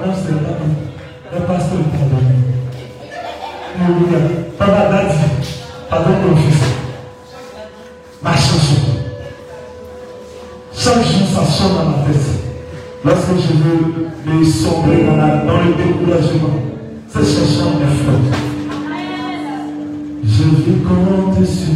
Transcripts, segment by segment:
Pendant ce temps, le pasteur condamné. Alléluia. Papa Dadi, pardon mon fils. Ma chanson. Chaque jour, ça sonne dans ma tête. Lorsque je veux me sombrer dans, la, dans le découragement, cette chanson est flotte. Je veux compter sur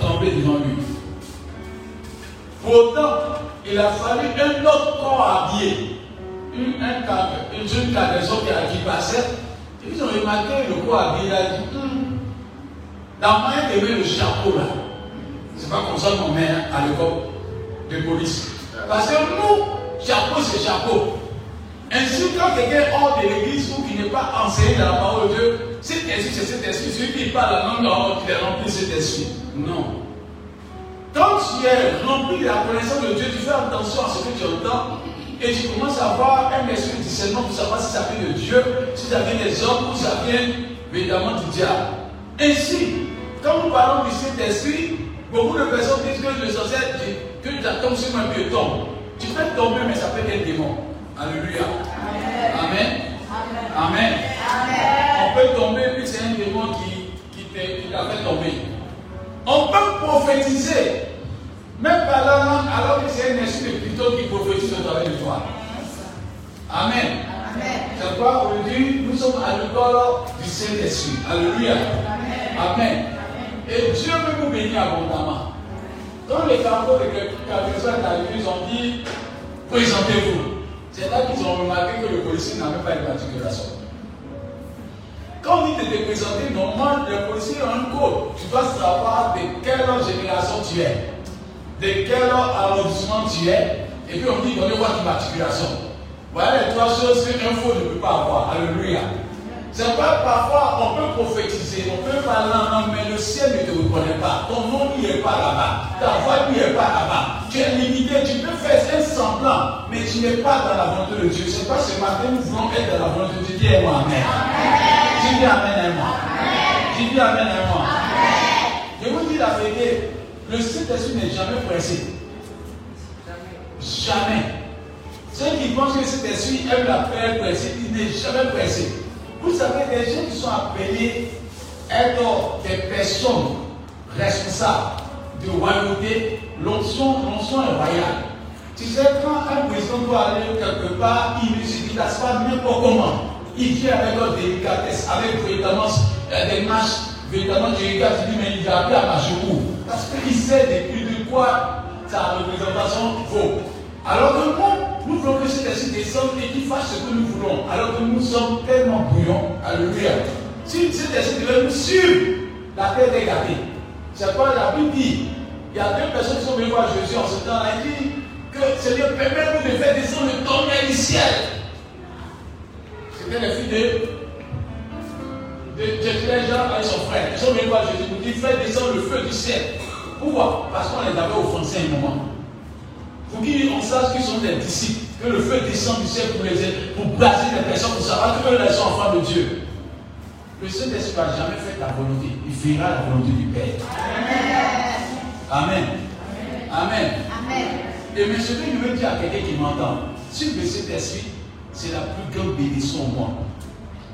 tremblaient devant lui. Pourtant, il a fallu un autre corps habillé. Une, un cadre, une jeune cargaison qui, qui passait. Et ils ont remarqué le corps habillé. Il a dit hum, Dans moyen de le chapeau là. C'est pas comme ça qu'on met à l'école de police. Parce que nous, chapeau c'est chapeau. Ainsi, quand quelqu'un hors de l'église ou qui n'est pas enseigné dans la parole de Dieu, cet esprit, c'est cet esprit. Celui qui parle la langue dehors, il est rempli cet esprit. Non. Quand tu es rempli de la connaissance de Dieu, tu fais attention à ce que tu entends et tu commences à avoir un esprit de discernement pour savoir si ça vient de Dieu, si ça vient des hommes ou si ça vient évidemment du diable. Ainsi, quand nous parlons du Saint-Esprit, beaucoup de personnes disent que le sorcier, que tu tombes sur un piéton. Tu peux tomber, mais ça peut être un démon. Alléluia. Amen. On peut tomber, puis c'est un démon qui, qui t'a fait tomber. On peut prophétiser, même par la langue, alors que c'est un esprit plutôt qui prophétise au travers de toi. Amen. C'est pourquoi aujourd'hui, nous sommes à l'école du Saint-Esprit. Alléluia. Amen. Et Dieu veut nous bénir abondamment. Quand les carreaux de quelques sont arrivés, ils ont dit présentez-vous. C'est là qu'ils ont remarqué que le policier n'avait pas une particulière Quand on dit de te présenter, normalement, le policier a un code. Tu dois savoir de quelle génération tu es, de quel arrondissement tu es, et puis on dit donnez-moi une particulière Voilà les trois choses qu'un faux ne peut pas avoir. Alléluia. C'est pas parfois on peut prophétiser, on peut parler en mais le ciel ne te reconnaît pas. Ton nom n'y est pas là-bas. Ta voix n'y est pas là-bas. Tu es limité, tu peux faire un semblant, mais tu n'es pas dans la volonté de Dieu. C'est pas ce matin nous voulons être dans la volonté de Dieu. Dis moi Amen. Tu dis Amen à moi. Tu dis Amen moi. Je vous dis la vérité, le Saint-Esprit n'est jamais pressé. Jamais. Ceux qui pensent que le Saint-Esprit aime la paix pressée, il n'est jamais pressé. Vous savez, les gens qui sont appelés être des personnes responsables de royauté, l'onction, est royale. Tu sais, quand un président doit aller quelque part, il ne se déplace pas n'importe comment. Il vient avec une délicatesse, avec véritablement euh, des marches, véritablement délicates. Il dit, mais il va plus à marcher où? Parce qu'il sait depuis de quoi sa représentation vaut. Alors que nous, nous voulons que cet esprit descende et qu'il fasse ce que nous voulons. Alors que nous sommes tellement bouillants. Alléluia. Si cet esprit devait nous suivre, la terre est gâtée. C'est pas la Bible dit. il y a deux personnes qui sont venues voir Jésus en ce temps-là. Il dit que Seigneur, permets-nous de faire descendre le tonnerre du ciel. C'était les filles de, de, de Jean et son frère. Ils sont venus voir Jésus. Il dit Fais descendre le feu du ciel. Pourquoi? Parce qu'on les avait offensés un moment. Pour qu'on sache qu'ils sont des disciples, que le feu descend du ciel pour les aider, pour blaser les personnes, pour savoir que eux sont enfants de Dieu. Le Saint-Esprit n'a jamais fait ta volonté. Il fera la volonté du Père. Amen. Amen. Amen. Et mais ce que je veux dire à quelqu'un qui m'entend, si le Saint-Esprit, c'est la plus grande bénédiction au monde.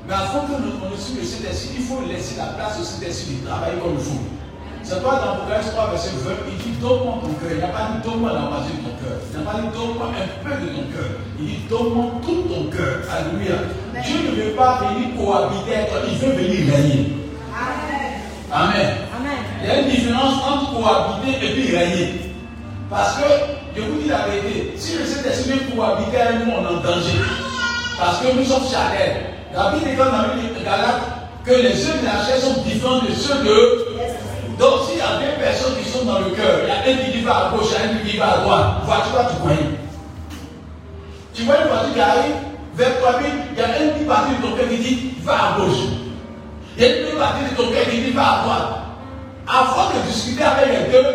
Mais avant que nous connaissions le Saint-Esprit, il faut laisser la place au Saint-Esprit de travailler comme il faut. C'est toi dans Apocalypse 3, verset 20, il dit donne-moi ton cœur. Il n'a pas dit donne-moi la moitié de ton cœur. Il n'a pas dit donne-moi un peu de ton cœur. Il dit donne-moi tout ton cœur. Alléluia. Dieu ne veut pas venir cohabiter avec toi, il veut venir régner. Amen. Amen. Il y a une différence entre cohabiter et puis régner. Parce que, je vous dis la vérité, si le Saint-Esprit cohabiter avec nous, on est en danger. Parce que nous sommes charnels. La Bible dit dans la Bible de Galate que les yeux de la chair sont différents de ceux de donc, s'il y a deux personnes qui sont dans le cœur, il y a un qui va à gauche, il y a un qui va à droite, voiture tu connais. Tu vois une voiture qui arrive vers toi, il y a un qui partit de ton cœur qui dit va à gauche. Il y a une qui partie de ton cœur qui dit va à droite. Avant de discuter avec les deux,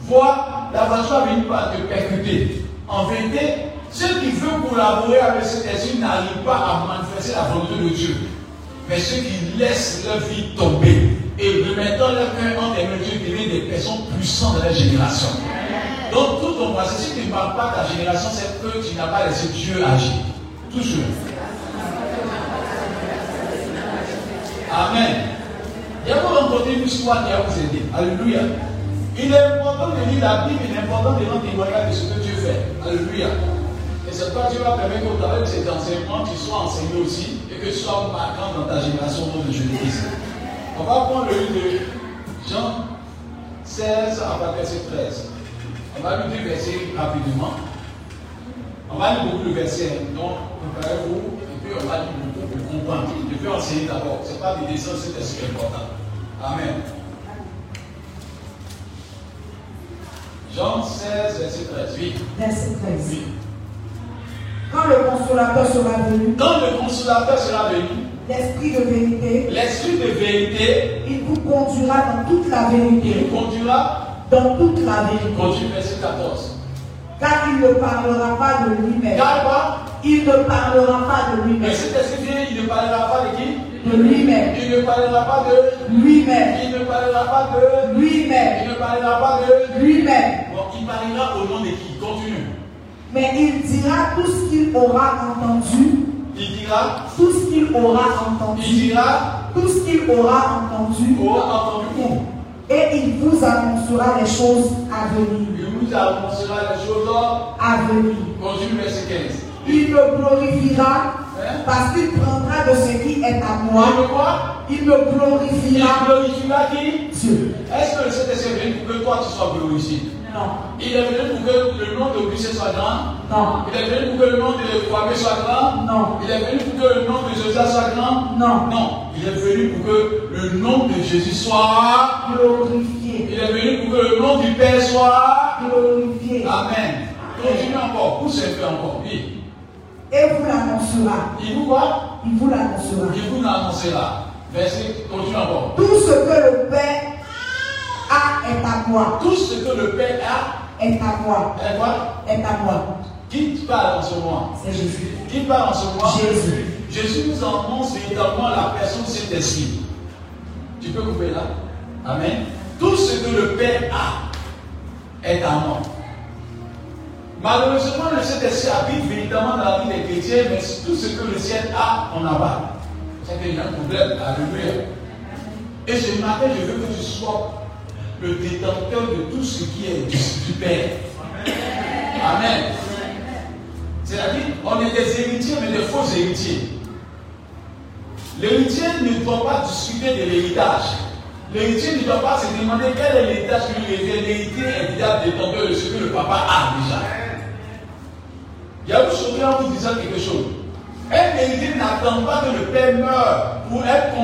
voir la voiture va venir te percuter. En vérité, ceux qui veulent collaborer avec cet esprit n'arrivent pas à manifester la volonté de Dieu. Mais ceux qui laissent leur vie tomber, et remettant leur cœur en des mesures deviennent des personnes puissantes de la génération. Donc tout ton passé, si tu ne parles pas de ta génération, c'est que tu n'as pas laissé Dieu agir. Toujours. Amen. A vous rencontrer une histoire qui va vous aider. Alléluia. Il est important de lire la Bible, il est important de rendre témoignage de ce que Dieu fait. Alléluia. Et c'est pourquoi Dieu va permettre qu'au travers de cet enseignement, tu sois enseigné aussi et que tu sois marquant dans ta génération, dans le Jésus-Christ. On va prendre le livre de Jean 16 à verset 13. On va lire deux versets rapidement. On va lire beaucoup de versets, donc préparez-vous et puis on va lire beaucoup pour comprendre. Je vais enseigner d'abord. Ce n'est pas des dessins, c'est ce qui est important. Amen. Jean 16, verset 13. Oui. Verset 13. Oui. Quand le consolateur sera venu, Quand le consolateur sera venu, l'esprit de vérité, l'esprit de vérité, il vous conduira dans toute la il vérité. nous conduira. Dans toute la vérité. Continue verset 14. Car il ne parlera pas de lui-même. Il ne parlera pas de Mais lui-même. cet esprit vient, il ne parlera pas de qui? De lui-même. Il ne parlera pas de. Lui-même. Il ne parlera pas de. Lui-même. Il ne parlera pas de. Lui-même. Bon, il parlera au nom de qui? Continue. Mais il dira tout ce qu'il aura entendu. Il dira. Tout ce qu'il aura Il entendu. dira. Tout ce qu'il aura entendu. Aura entendu où? Et il vous annoncera les choses à venir. Il vous annoncera les choses. À venir. Continue verset 15. Il me glorifiera Hein? parce qu'il prendra de ce qui est à Il moi. Il me Il glorifiera glorifiera qui? Dieu. Est-ce que le Saint-Esprit est venu pour que toi tu sois glorifié? Non, Il est venu pour que le nom de Christ soit grand non, Il est venu pour que le nom de Kwame soit grand non, Il est venu pour que le nom de Joseph soit grand non. Non, il est venu pour que le nom de Jésus soit. Glorifié, Il est venu pour que le nom du Père soit. glorifié. Amen. Continue encore, pousse un peu encore? Oui. Et vous l'annoncera. Il vous quoi Il vous l'annoncera. Il vous l'annoncera. Verset, continue encore. Tout ce que le Père est à moi. Tout ce que le Père a, Est à moi. est quoi? Est à moi. Qui parle en ce moment C'est Jésus. Qui parle en ce moment Jésus. Jésus nous annonce véritablement la personne de cet esprit. Tu peux couper là Amen. Tout ce que le Père a est à moi. Malheureusement, le Saint-Esprit habite véritablement dans la vie des chrétiens, mais tout ce que le ciel a, on n'a pas. C'est qu'il y a un problème. Alléluia. Et ce matin, je veux que tu sois le détenteur de tout ce qui est du, Père. Amen. C'est-à-dire, on est des héritiers, mais des faux héritiers. L'héritier ne doit pas discuter de l'héritage. L'héritier ne doit pas se demander quel est l'héritage qui lui revient. L'héritier est déjà détenteur de ce que le papa a déjà. Il y a choquer en vous disant quelque chose. Un héritier n'attend pas que le père meure pour être,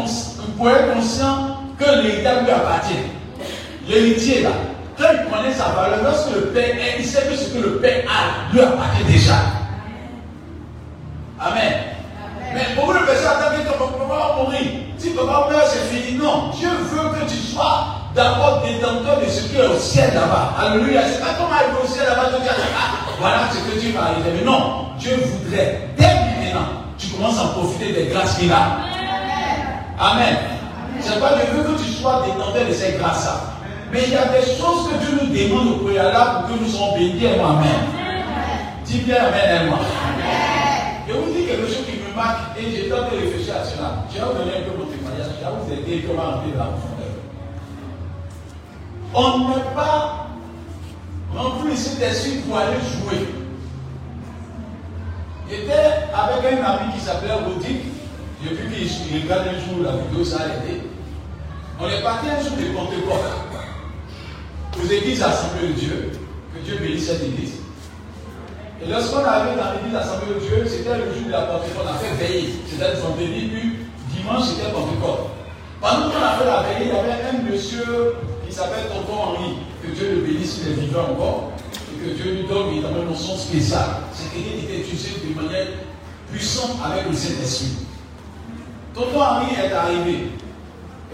pour être conscient que l'héritage lui appartient. L'héritier là, quand il connaît sa valeur, lorsque le Père est, il sait que ce que le Père a lui appartient déjà. Amen. Mais beaucoup de personnes attendent que ton papa va mourir. Si papa meurt, c'est fini. Non, Dieu veut que tu sois d'abord détenteur de ce qui est au ciel là-bas. Alléluia. C'est pas comme arriver au ciel là-bas, tu dis, ah, voilà ce que tu vas arriver. Mais non, Dieu voudrait, dès maintenant, tu commences à profiter des grâces qu'il a. Amen. C'est pas Dieu veut que tu sois détenteur de ces grâces-là. Mais il y a des choses que Dieu nous demande au préalable pour que nous soyons bénis. Amen. Dis bien Amen, moi. Je vous dis quelque chose qui me marque et j'ai tenté de réfléchir à cela. Je vais vous donner un peu mon témoignage. Je vais vous aider comment entrer dans la profondeur. On n'est pas rempli ici d'esprit pour aller jouer. J'étais avec un ami qui s'appelait Rodic. Depuis qu'il regarde un jour la vidéo, ça a été. On est parti un jour de Pentecôte aux églises assemblées de Dieu. Que Dieu bénisse cette église. Et lorsqu'on arrive dans l'église assemblée de Dieu, c'était le jour de la Pentecôte. On a fait veiller. C'était le vendredi, puis dimanche, c'était Pentecôte. Pendant qu'on a fait la veille, il y avait un monsieur qui s'appelle Tonton Henri. Que Dieu le bénisse, il est vivant encore. Et que Dieu lui donne évidemment une notion spéciale. C'est quelqu'un qui était utilisé de manière puissante avec le Saint-Esprit. Tonton Henri est arrivé.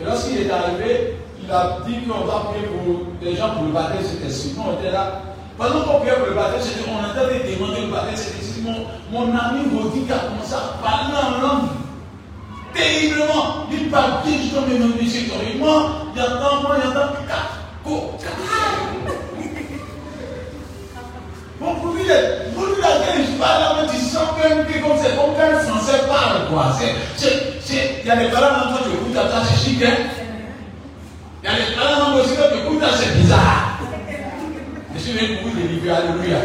Et lorsqu'il est arrivé, il a dit qu'on va prier pour les gens pour le baptême esprit. Nous, on était là. Pendant qu'on priait pour le baptême, c'était on entendait demander le baptême esprit. Mon, mon ami Rodi a commencé à parler en langue. Terriblement. Il parle bien justement mes noms de Moi, il entend, moi, il entend. Bon, pour lui, pour lui, je parle, mais tu même que comme c'est comme quand français parle, quoi. Il y a des dans toi, tu écoutes, c'est chic, hein. Il y a des talents aussi que écoute, c'est bizarre. Je suis venu pour vous délivrer, alléluia.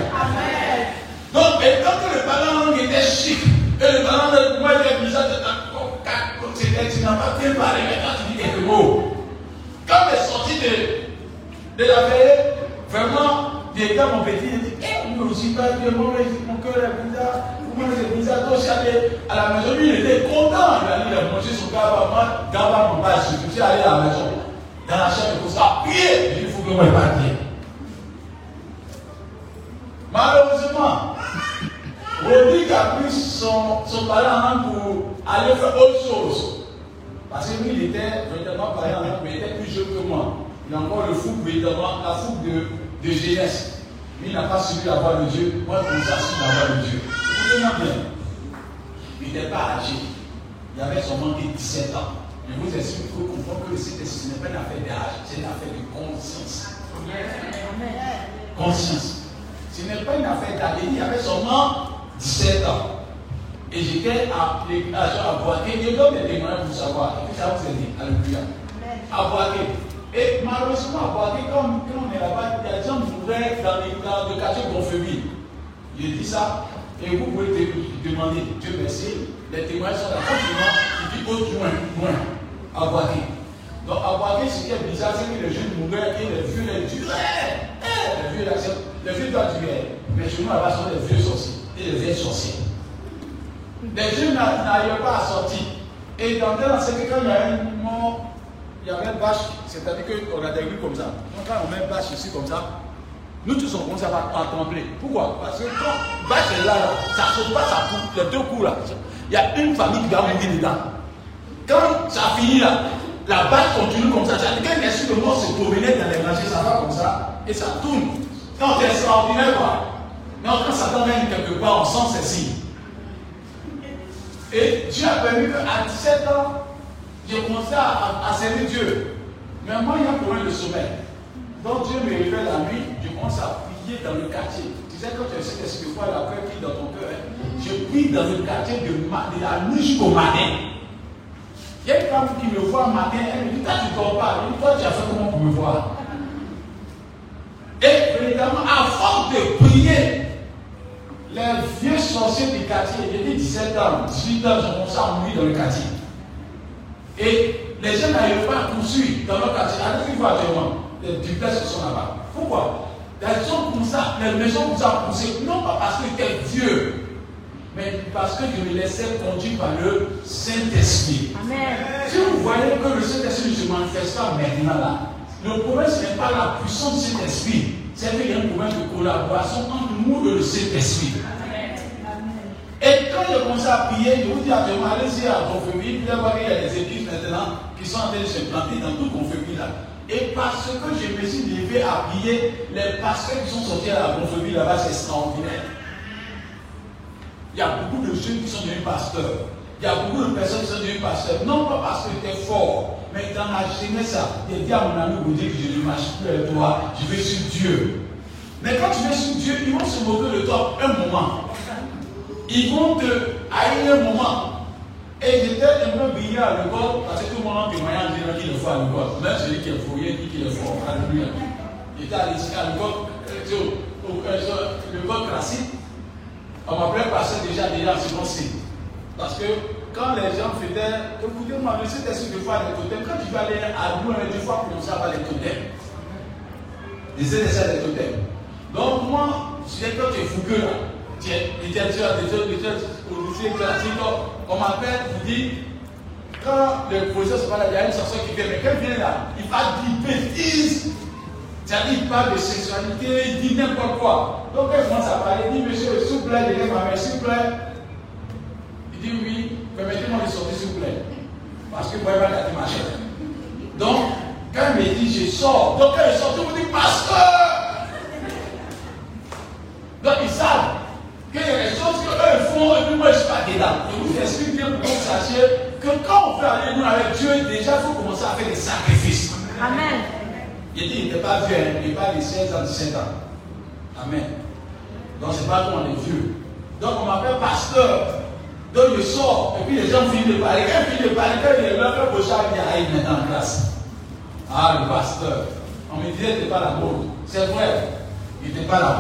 Donc, et quand le parent était chic, et le parent de moi était bizarre, c'était tu n'as pas bien parlé, mais quand tu dis quelques mots. Quand il est sorti de, de la veille, vraiment, il était mon petit, il dit, eh, moi aussi pas moi, mon cœur est bizarre, moi c'est bizarre, toi aussi à la maison, lui il était content, il a dit, il a mangé son moi, gaba mon bâche, je suis allé à la maison dans la chambre pour ça, prier. Il faut que moi je parte. Malheureusement, Rodrigue a pris son, son parent pour aller faire autre chose. Parce que lui, il était véritablement parent, mais il était plus jeune que moi. Il a encore le fou, véritablement, la fougue de, de jeunesse. Lui, il n'a pas suivi la voix de Dieu. Moi, je à suivre la voix de Dieu. Écoutez-moi bien. Il n'était pas âgé. Il avait seulement 17 ans. Je vous explique, il faut comprendre que ce n'est pas une affaire d'âge, c'est une affaire de conscience. Conscience. Ce n'est pas une affaire d'âge. Il y avait seulement 17 ans. Et j'étais à à Boaké. Je donne des témoignages pour savoir. Et puis ça vous aider. Alléluia. À Boaké. Et malheureusement, à Boaké, comme quand on est là-bas, il y a des gens qui mouraient dans, le quartier Gonfreville. Je dis ça. Et vous pouvez demander, Dieu merci, les témoignages sont là. Quand il dit autre loin, loin à Boaké. Donc à Boaké, ce qui est bizarre, c'est que les jeunes mouraient et les vieux les tuaient. Les vieux, les vieux doivent tuer. Mais chez nous là-bas, sont des vieux sorciers et des vieilles sorciers. Les jeunes n'arrivaient pas à sortir. Et dans tel c'est que quand il y a un mort, il y avait une bâche, c'est-à-dire qu'on a des rues comme ça. Donc quand on met une bâche ici comme ça, nous tous on commence à, à trembler. Pourquoi? Parce que quand bâche est là, là ça ne saute pas, ça coupe, les deux coups là. Il y a une famille qui va mourir dedans. Quand ça finit là, la balle continue comme ça. C'est-à-dire qu'un esprit de mort se promenait dans les rangées, ça va comme ça, et ça tourne. Quand c'est extraordinaire, quoi. Mais quand Satan vient quelque part, on sent ces signes. Et Dieu a permis qu'à 17 ans, j'ai commencé à, servir Dieu. Mais moi, il y a un problème de sommeil. Donc Dieu me révèle la nuit, je commence à prier dans le quartier. Tu sais, quand tu as cette esprit de foi, la peur qui dans ton cœur, hein? je prie dans le quartier de la nuit jusqu'au matin. Il y a une femme qui me voit matin, elle me dit, toi tu ne dors pas. Dit, toi tu as fait comment pour me voir? Et évidemment, force de prier, les vieux sorciers du quartier, j'ai dit 17 ans, 18 ans, j'ai commencé à mourir dans le quartier. Et les gens n'arrivent pas à poursuivre dans leur quartier. Allez, faut actuellement, les duplex sont là-bas. Pourquoi? Les gens comme ça, les maisons ça poussé, non pas parce que tu es vieux, mais parce que je me laissais conduire par le Saint-Esprit. Si vous voyez que le Saint-Esprit ne se manifeste pas maintenant là, Le problème, ce n'est pas la puissance de cet esprit, c'est qu'il y a un problème de collaboration entre nous et le Saint-Esprit. Et quand je commence à prier, je vous dis actuellement, allez-y à Confémie, vous allez voir qu'il y a des églises maintenant qui sont en train de se planter dans toute Confémie là. Et parce que je me suis levé à prier, les pasteurs qui sont sortis à la Confémie là-bas, c'est extraordinaire. Il y a beaucoup de jeunes qui sont devenus pasteurs. Il y a beaucoup de personnes qui sont devenues pasteurs. Non pas parce que tu es fort, mais dans la jeunesse, j'ai dit à mon ami dire que je ne marche plus avec toi, je vais sur Dieu. Mais quand tu vas sur Dieu, ils vont se moquer de toi un moment. Ils vont te haïr un moment. Et j'étais un peu brillé à l'école, parce que tout le monde en témoignage dit qu'il est fort à l'école. Même celui qui est fouillé dit qu'il est fort. Alléluia. J'étais à l'école, l'école classique. On m'appelait passer déjà déjà en second C. Parce que quand les gens faisaient, écoutez-moi, le Saint-Esprit de fois les totems, quand tu vas aller à nous, deux fois commencer à avoir les totems. Les Saint-Esprit des totems. Donc moi, je disais quand tu es fougueux là, tu es littérature, littérature, classique, on m'appelle, vous dit, quand le professeur se parle, il y a une chanson qui vient, mais quand vient là, il va dire bêtises. Il parle de sexualité, il dit n'importe quoi. Donc, il commence à parler, il dit, monsieur, s'il vous plaît, dit, ma mère, s'il vous plaît. Il dit, oui, permettez-moi de sortir, s'il vous plaît. Parce que moi, il va gâter ma chair. Donc, quand il me dit, je sors, donc quand il sort, tout le monde dit, pasteur. Donc, ils savent qu'il y a des choses qu'eux font et puis moi, je suis pas dedans. Je vous explique bien pour que vous sachiez que quand on fait aller nous avec Dieu, déjà, il faut commencer à faire des sacrifices. Amen. Il dit, il n'était pas vieux, hein. il n'est pas de 16 ans, 17 ans. Amen. Donc, c'est pas qu'on est vieux. Donc, on m'appelle pasteur. Donc, je sors, et puis les gens finissent de parler. Quand ils finissent de parler, quand il est là, quand il dit, ah, il est la classe. Ah, le pasteur. On me disait, n'était pas la. C'est vrai, il n'était pas la.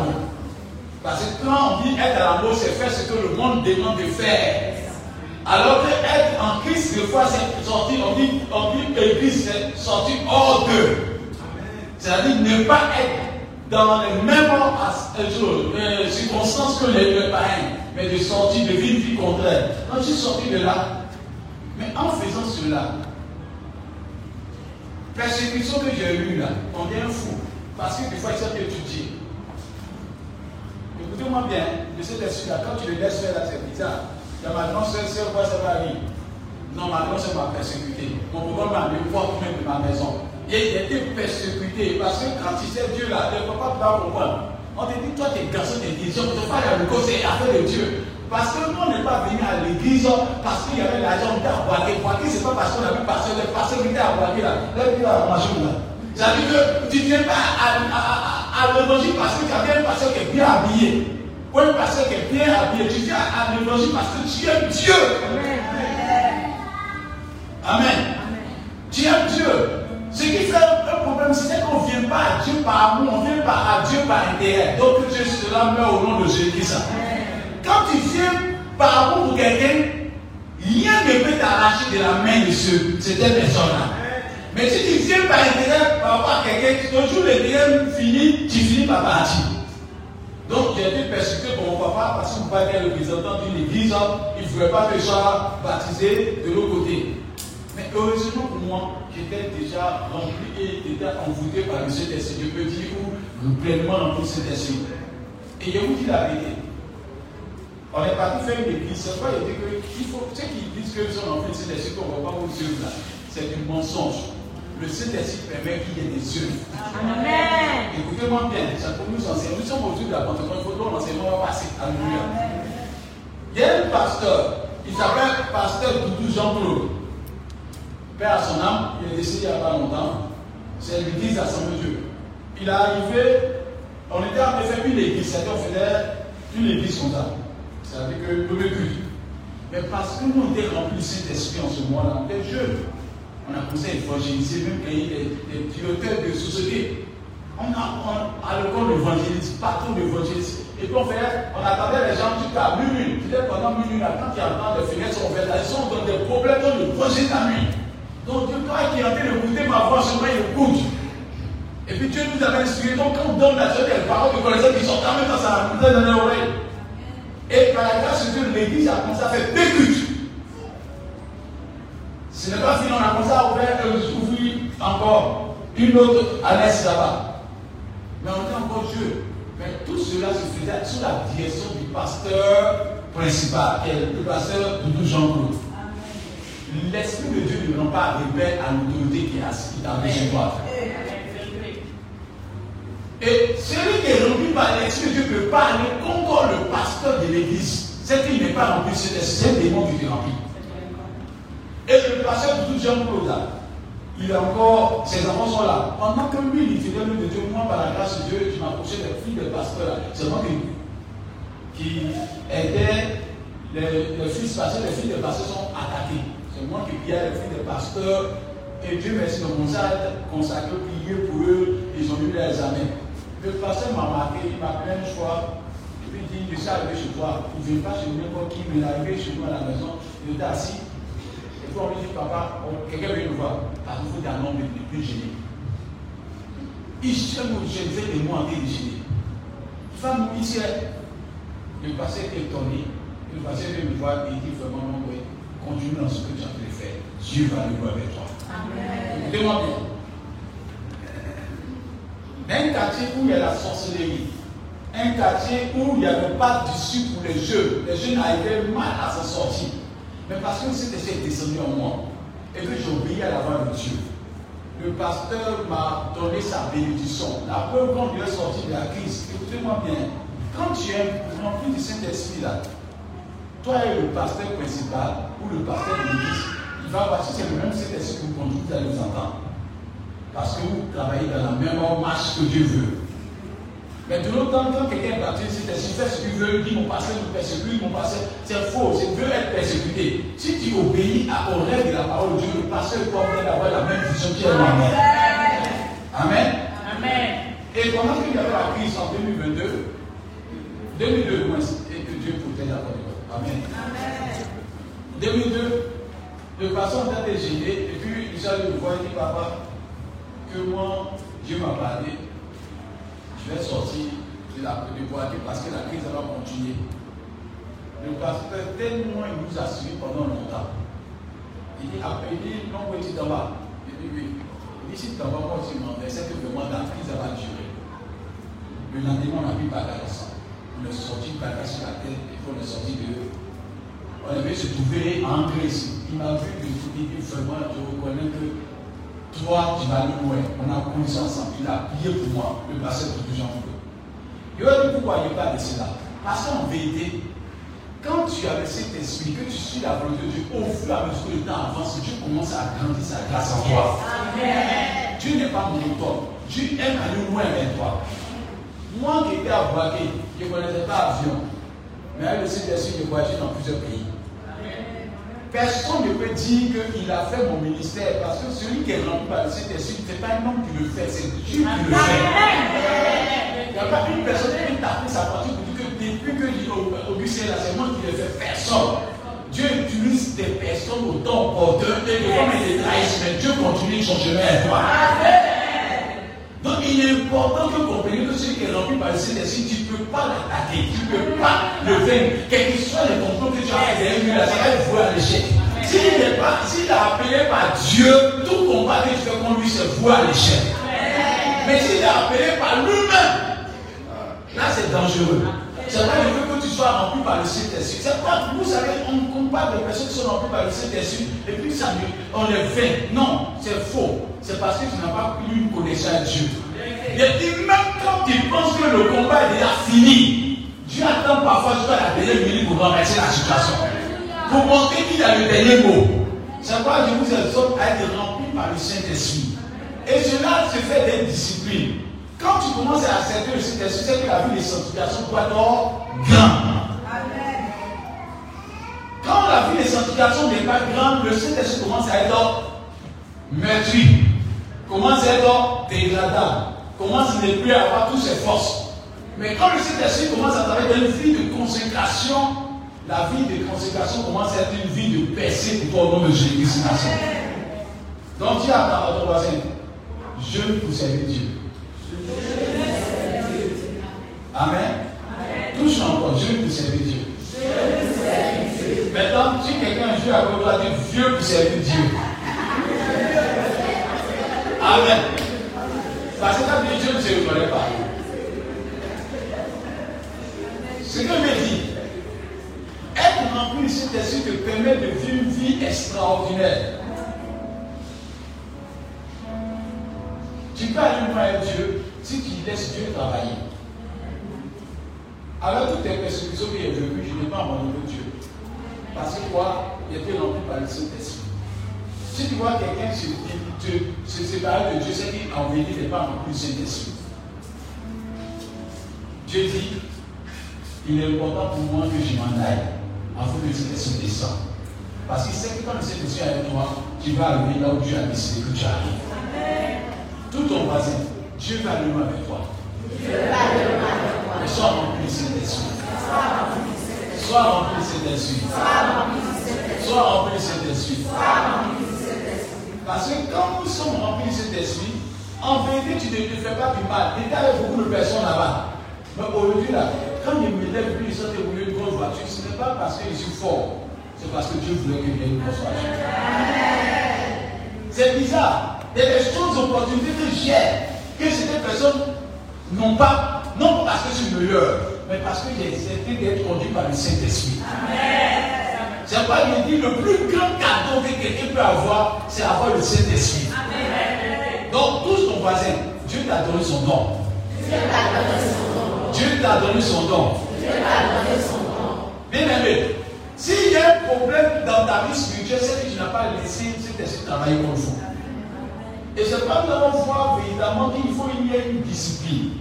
Parce que quand on dit être à la c'est faire ce que le monde demande de faire. Alors que être en Christ, des fois, c'est sortir, on dit, on dit église, c'est sortir hors d'eux. C'est-à-dire ne pas être dans les mêmes euh, circonstances que les, les païens, mais de sortir de vie, vie contraire. Donc, je suis sorti de là. Mais en faisant cela, persécution que j'ai eue là, on devient fou. Parce que des fois, il s'est étudié. Écoutez-moi bien, de cet esprit-là, quand tu le laisses faire là, c'est. Il y a ma grande soeur, c'est quoi ça va arriver Non, ma grande soeur m'a persécuté. Mon papa m'a amené voir de ma maison. Et il était persécuté. Parce que quand tu sais Dieu là, ne peux pas comprendre. On te dit, toi, t'es garçon d'église, on ne peut pas aller à l'école, c'est affaire de Dieu. Parce que nous, on n'est pas venu à l'église parce qu'il y avait l'argent à Boaké. Ce n'est pas parce qu'on a vu passer le pasteur qui était à Boaké là. Là, il marcher là. Ça veut dire que tu ne viens pas à, à, à, à l'évangile parce que tu as bien un pasteur qui est bien habillé. Ou un pasteur qui est bien habillé. Tu viens à l'évangile parce que tu aimes Dieu. Amen. Tu aimes Dieu. Ce qui fait un problème, c'est qu'on ne vient pas à Dieu par amour, on ne vient pas à Dieu par intérêt. Donc Dieu cela meurt au nom de Jésus-Christ. Quand tu viens par amour pour quelqu'un, rien ne peut t'arracher de la main de ce, cette personne-là. Mais si tu viens par intérêt par rapport à quelqu'un, le jour l'intérêt finit, tu finis par partir. Donc j'ai été persécuté pour mon papa parce que mon papa était représentant d'une église, il ne voulait pas que je sois baptisé de l'autre côté. Mais heureusement pour moi, j'étais déjà rempli et était envoûté par le Saint-Esprit. Je peux dire où pleinement dans tout cet esprit. Et je vous dis la vérité. On est parti faire une église. C'est pourquoi il dit qu'il faut. Ceux qui disent que sont enfants du Saint-Esprit, qu'on ne va pas aux yeux là, c'est du mensonge. Le Saint-Esprit permet qu'il y ait des yeux. Amen. Écoutez-moi bien, ça pour nous enseigner. Nous sommes au-dessus de la Pentecôte, il faut que l'enseignement va passer. Alléluia. Il y a un pasteur, il s'appelle Pasteur Doudou Jean-Claude. Père à son âme, il est décédé il n'y a pas longtemps. C'est l'église d'Assemblée de Dieu. Il est arrivé, on était en train de faire une église, c'est-à-dire on faisait une église comme ça. C'est-à-dire que le culte. Mais parce que nous on était remplis de Saint-Esprit en ce moment-là, on était jeunes. On a commencé à évangéliser, même ait des directeurs de société. On a, on, à l'école l'évangéliste, partout l'évangéliste. Et puis on, fait, on attendait les gens jusqu'à minuit. Pendant minuit, là, quand il y a le temps de fenêtres sont ouvertes, ils sont dans des problèmes projet de la nuit. Donc Dieu, toi qui es en train d'écouter ma voix, il écoute. Et puis Dieu nous avait inspiré. Donc quand on donne la Dieu des paroles de connaissance qui sont en même temps, ça va dans les oreilles. Et par la grâce de Dieu, l'église a commencé à faire deux cultes. Ce n'est pas fini, on a commencé à ouvrir, ouvrir encore une autre annexe là-bas. Mais on est encore Dieu. Mais tout cela se faisait sous la direction du pasteur principal, qui est le pasteur de Jean-Claude. L'Esprit de Dieu ne rend pas rebelle à l'autorité qui est assise dans. Et celui qui est rempli par l'Esprit de Dieu ne peut pas aller contre le pasteur de l'église. C'est qu'il n'est pas rempli, c'est un démon qui est rempli. Et le pasteur de tout Jean-Claude, il est encore, ses enfants sont là. Pendant que lui, il faisait le de Dieu, moi, par la grâce de Dieu, je m'approchais des filles des pasteurs. C'est moi qui, qui aidais les, les fils pasteurs, les filles des pasteurs sont attaquées. C'est moi qui priais les filles des pasteurs. Et Dieu merci de mon à consacré, prier pour eux. Ils ont eu les examens. Le pasteur m'a marqué, il m'a plein de fois. Et puis il dit, je suis arrivé chez toi. Il ne vient pas chez n'importe qui, mais il est arrivé chez moi à la maison. Il était assis. Et puis on lui dit, papa, quelqu'un veut nous voir. Parce qu'il faut un homme de plus gêné. Il cherche nous gêner et moi en de gêner. Femme, le pasteur est étonné. Le pasteur vient me voir et il dit vraiment, non, continue dans ce que tu as fait faire. Dieu va le voir avec toi. Écoutez-moi bien. Un quartier où il y a la sorcellerie, un quartier où il n'y avait pas d'issue pour les jeunes, les jeunes arrivaient mal à s'en sortir. Mais parce que cet esprit est descendu en moi, et que j'ai obéi à la voix de Dieu, le pasteur m'a donné sa bénédiction. La preuve quand il est sorti de la crise, écoutez-moi bien, quand tu es rempli du Saint-Esprit là, toi et le pasteur principal ou le pasteur de l'église, il va voir si c'est le même Saint-Esprit que vous conduisez à nous entendre. Parce que vous travaillez dans la même marche que Dieu veut. Mais de l'autre temps, quand quelqu'un est baptisé, c'est si fait ce qu'il veut, il dit mon pasteur me persécute, mon pasteur, c'est faux, c'est veut être persécuté. Si tu obéis à, aux règles de la parole de Dieu, le pasteur peut avoir la même vision qu'il a Amen. Amen. Amen. Et pendant qu'il y avait la crise en 2022, 2002, moins, et que Dieu protège la parole. Amen. Amen. 2002, le pasteur a été gêné, et puis il s'est me voir et dit, papa, que moi, Dieu m'a parlé, je vais sortir de la de voiture parce que la crise va continuer. Le pasteur, tellement il nous a suivi pendant longtemps. Il dit, appelez, non, oui, tu t'en vas. Il dit, oui. Il dit, si tu vas, moi, je demandais, c'est que vraiment la crise va durer. Le lendemain, on a vu bagarre ensemble. On est sorti de bagarre sur la tête, et puis on est sorti de. On avait se trouver en Grèce. Il m'a vu, il dit, vraiment, je reconnais que toi, tu vas le loin. On a connu ensemble. Il a prié pour moi, le pasteur de Jean Claude. Il a dit pourquoi il pas de cela? Parce qu'en vérité, quand tu as cet esprit, que tu suis la volonté de Dieu, au fur et à mesure que le temps avance, Dieu commence à grandir sa grâce en toi. Dieu n'est pas monotone. Dieu aime aller loin avec toi. Moi qui étais à Boaké, je ne connaissais pas avion. Mais le Saint-Esprit, je voyagé dans plusieurs pays. Personne ne peut dire qu'il a fait mon ministère parce que celui qui est rempli par le Saint-Esprit, ce n'est pas un homme qui le fait, c'est Dieu qui le fait. Il n'y a pas une personne qui peut taper sa partie pour dire que depuis que Augustin là, c'est moi qui le fais, personne. Dieu utilise des personnes autant opportunes et des fois il les trahissent, mais Dieu continue son chemin à toi. Donc il est important que vous compreniez que celui qui est rempli par le Saint-Esprit, tu ne peux pas l'attaquer, tu ne peux pas le vaincre. Quel que soit le complot que tu as derrière lui, ça va être voué à l'échec. S'il n'est est appelé par Dieu, tout combat que tu fais contre lui, c'est voué à l'échec. Mais s'il est appelé par lui-même, là c'est dangereux. Pas le fait que tu sois rempli par le Saint-Esprit. C'est pas, vous savez, on compare des personnes qui sont remplies par le Saint-Esprit et puis ça, on les vainc. Non, c'est faux. C'est parce que tu n'as pas eu une connexion à Dieu. Il dit, même quand tu penses que le combat est déjà fini, Dieu attend parfois jusqu'à la dernière minute pour renverser la situation. Pour montrer qu'il a le dernier mot. C'est pourquoi je vous exhorte à être rempli par le Saint-Esprit. Et cela se fait des disciplines. Quand tu commences à accepter le Saint-Esprit, c'est que la vie de sanctification doit être grande. Quand la vie de sanctification n'est pas grande, le Saint-Esprit commence à être meurtri, commence à être dégradable, commence à ne plus avoir toutes ses forces. Mais quand le Saint-Esprit commence à travailler dans une vie de consécration, la vie de consécration commence à être une vie de percée pour toi au nom de Jésus-Christ. Donc dis à ton voisin, je pour servir Dieu. Amen. Touche encore, Dieu pour servir Dieu. Maintenant, si quelqu'un joue à côté, toi, dis vieux pour servir Dieu. Amen. Parce que quand Dieu ne se reconnaît pas. Ce que me dit, être rempli du Saint-Esprit te permet de vivre une vie extraordinaire. Tu peux aller loin avec Dieu si tu laisses Dieu travailler. Alors toutes les persécutions que j'ai vécues, je n'ai pas abandonné Dieu. Parce que quoi Il était rempli par le Saint-Esprit. Si tu vois quelqu'un se, se, séparer de Dieu, c'est qu'en vérité, il n'est pas rempli du Saint-Esprit. Dieu dit, il est important pour moi que je m'en aille, afin que le Saint-Esprit descende. Parce qu'il sait que quand le Saint-Esprit est avec toi, tu vas arriver là où Dieu a décidé que tu arrives. Tout ton voisin, Dieu va le avec toi. Dieu va avec. Et sois rempli de Saint-Esprit. Sois rempli de Saint-Esprit. Sois rempli de Saint-Esprit. Parce que quand nous sommes remplis de Saint-Esprit, en vérité, tu ne te fais pas du mal. Il y a beaucoup de personnes là-bas. Mais aujourd'hui, là, quand je me lève, puis je sens rouler une grosse voiture, ce n'est pas parce que je suis fort. C'est parce que Dieu voulait que vienne une grosse voiture. C'est bizarre. Il y a des choses, opportunités que j'ai, que certaines personnes n'ont pas, non pas parce que je suis meilleur, mais parce que j'ai accepté d'être conduit par le Saint-Esprit. C'est pourquoi il dit le plus grand cadeau que quelqu'un peut avoir, c'est avoir le Saint-Esprit. Donc, tous ton voisin, Dieu t'a donné son don. Dieu t'a donné son don. Bien aimé, s'il y a un problème dans ta vie spirituelle, c'est que tu n'as pas laissé cet esprit travailler comme faut. Et c'est pas nous allons voir évidemment qu'il faut qu'il y ait une discipline.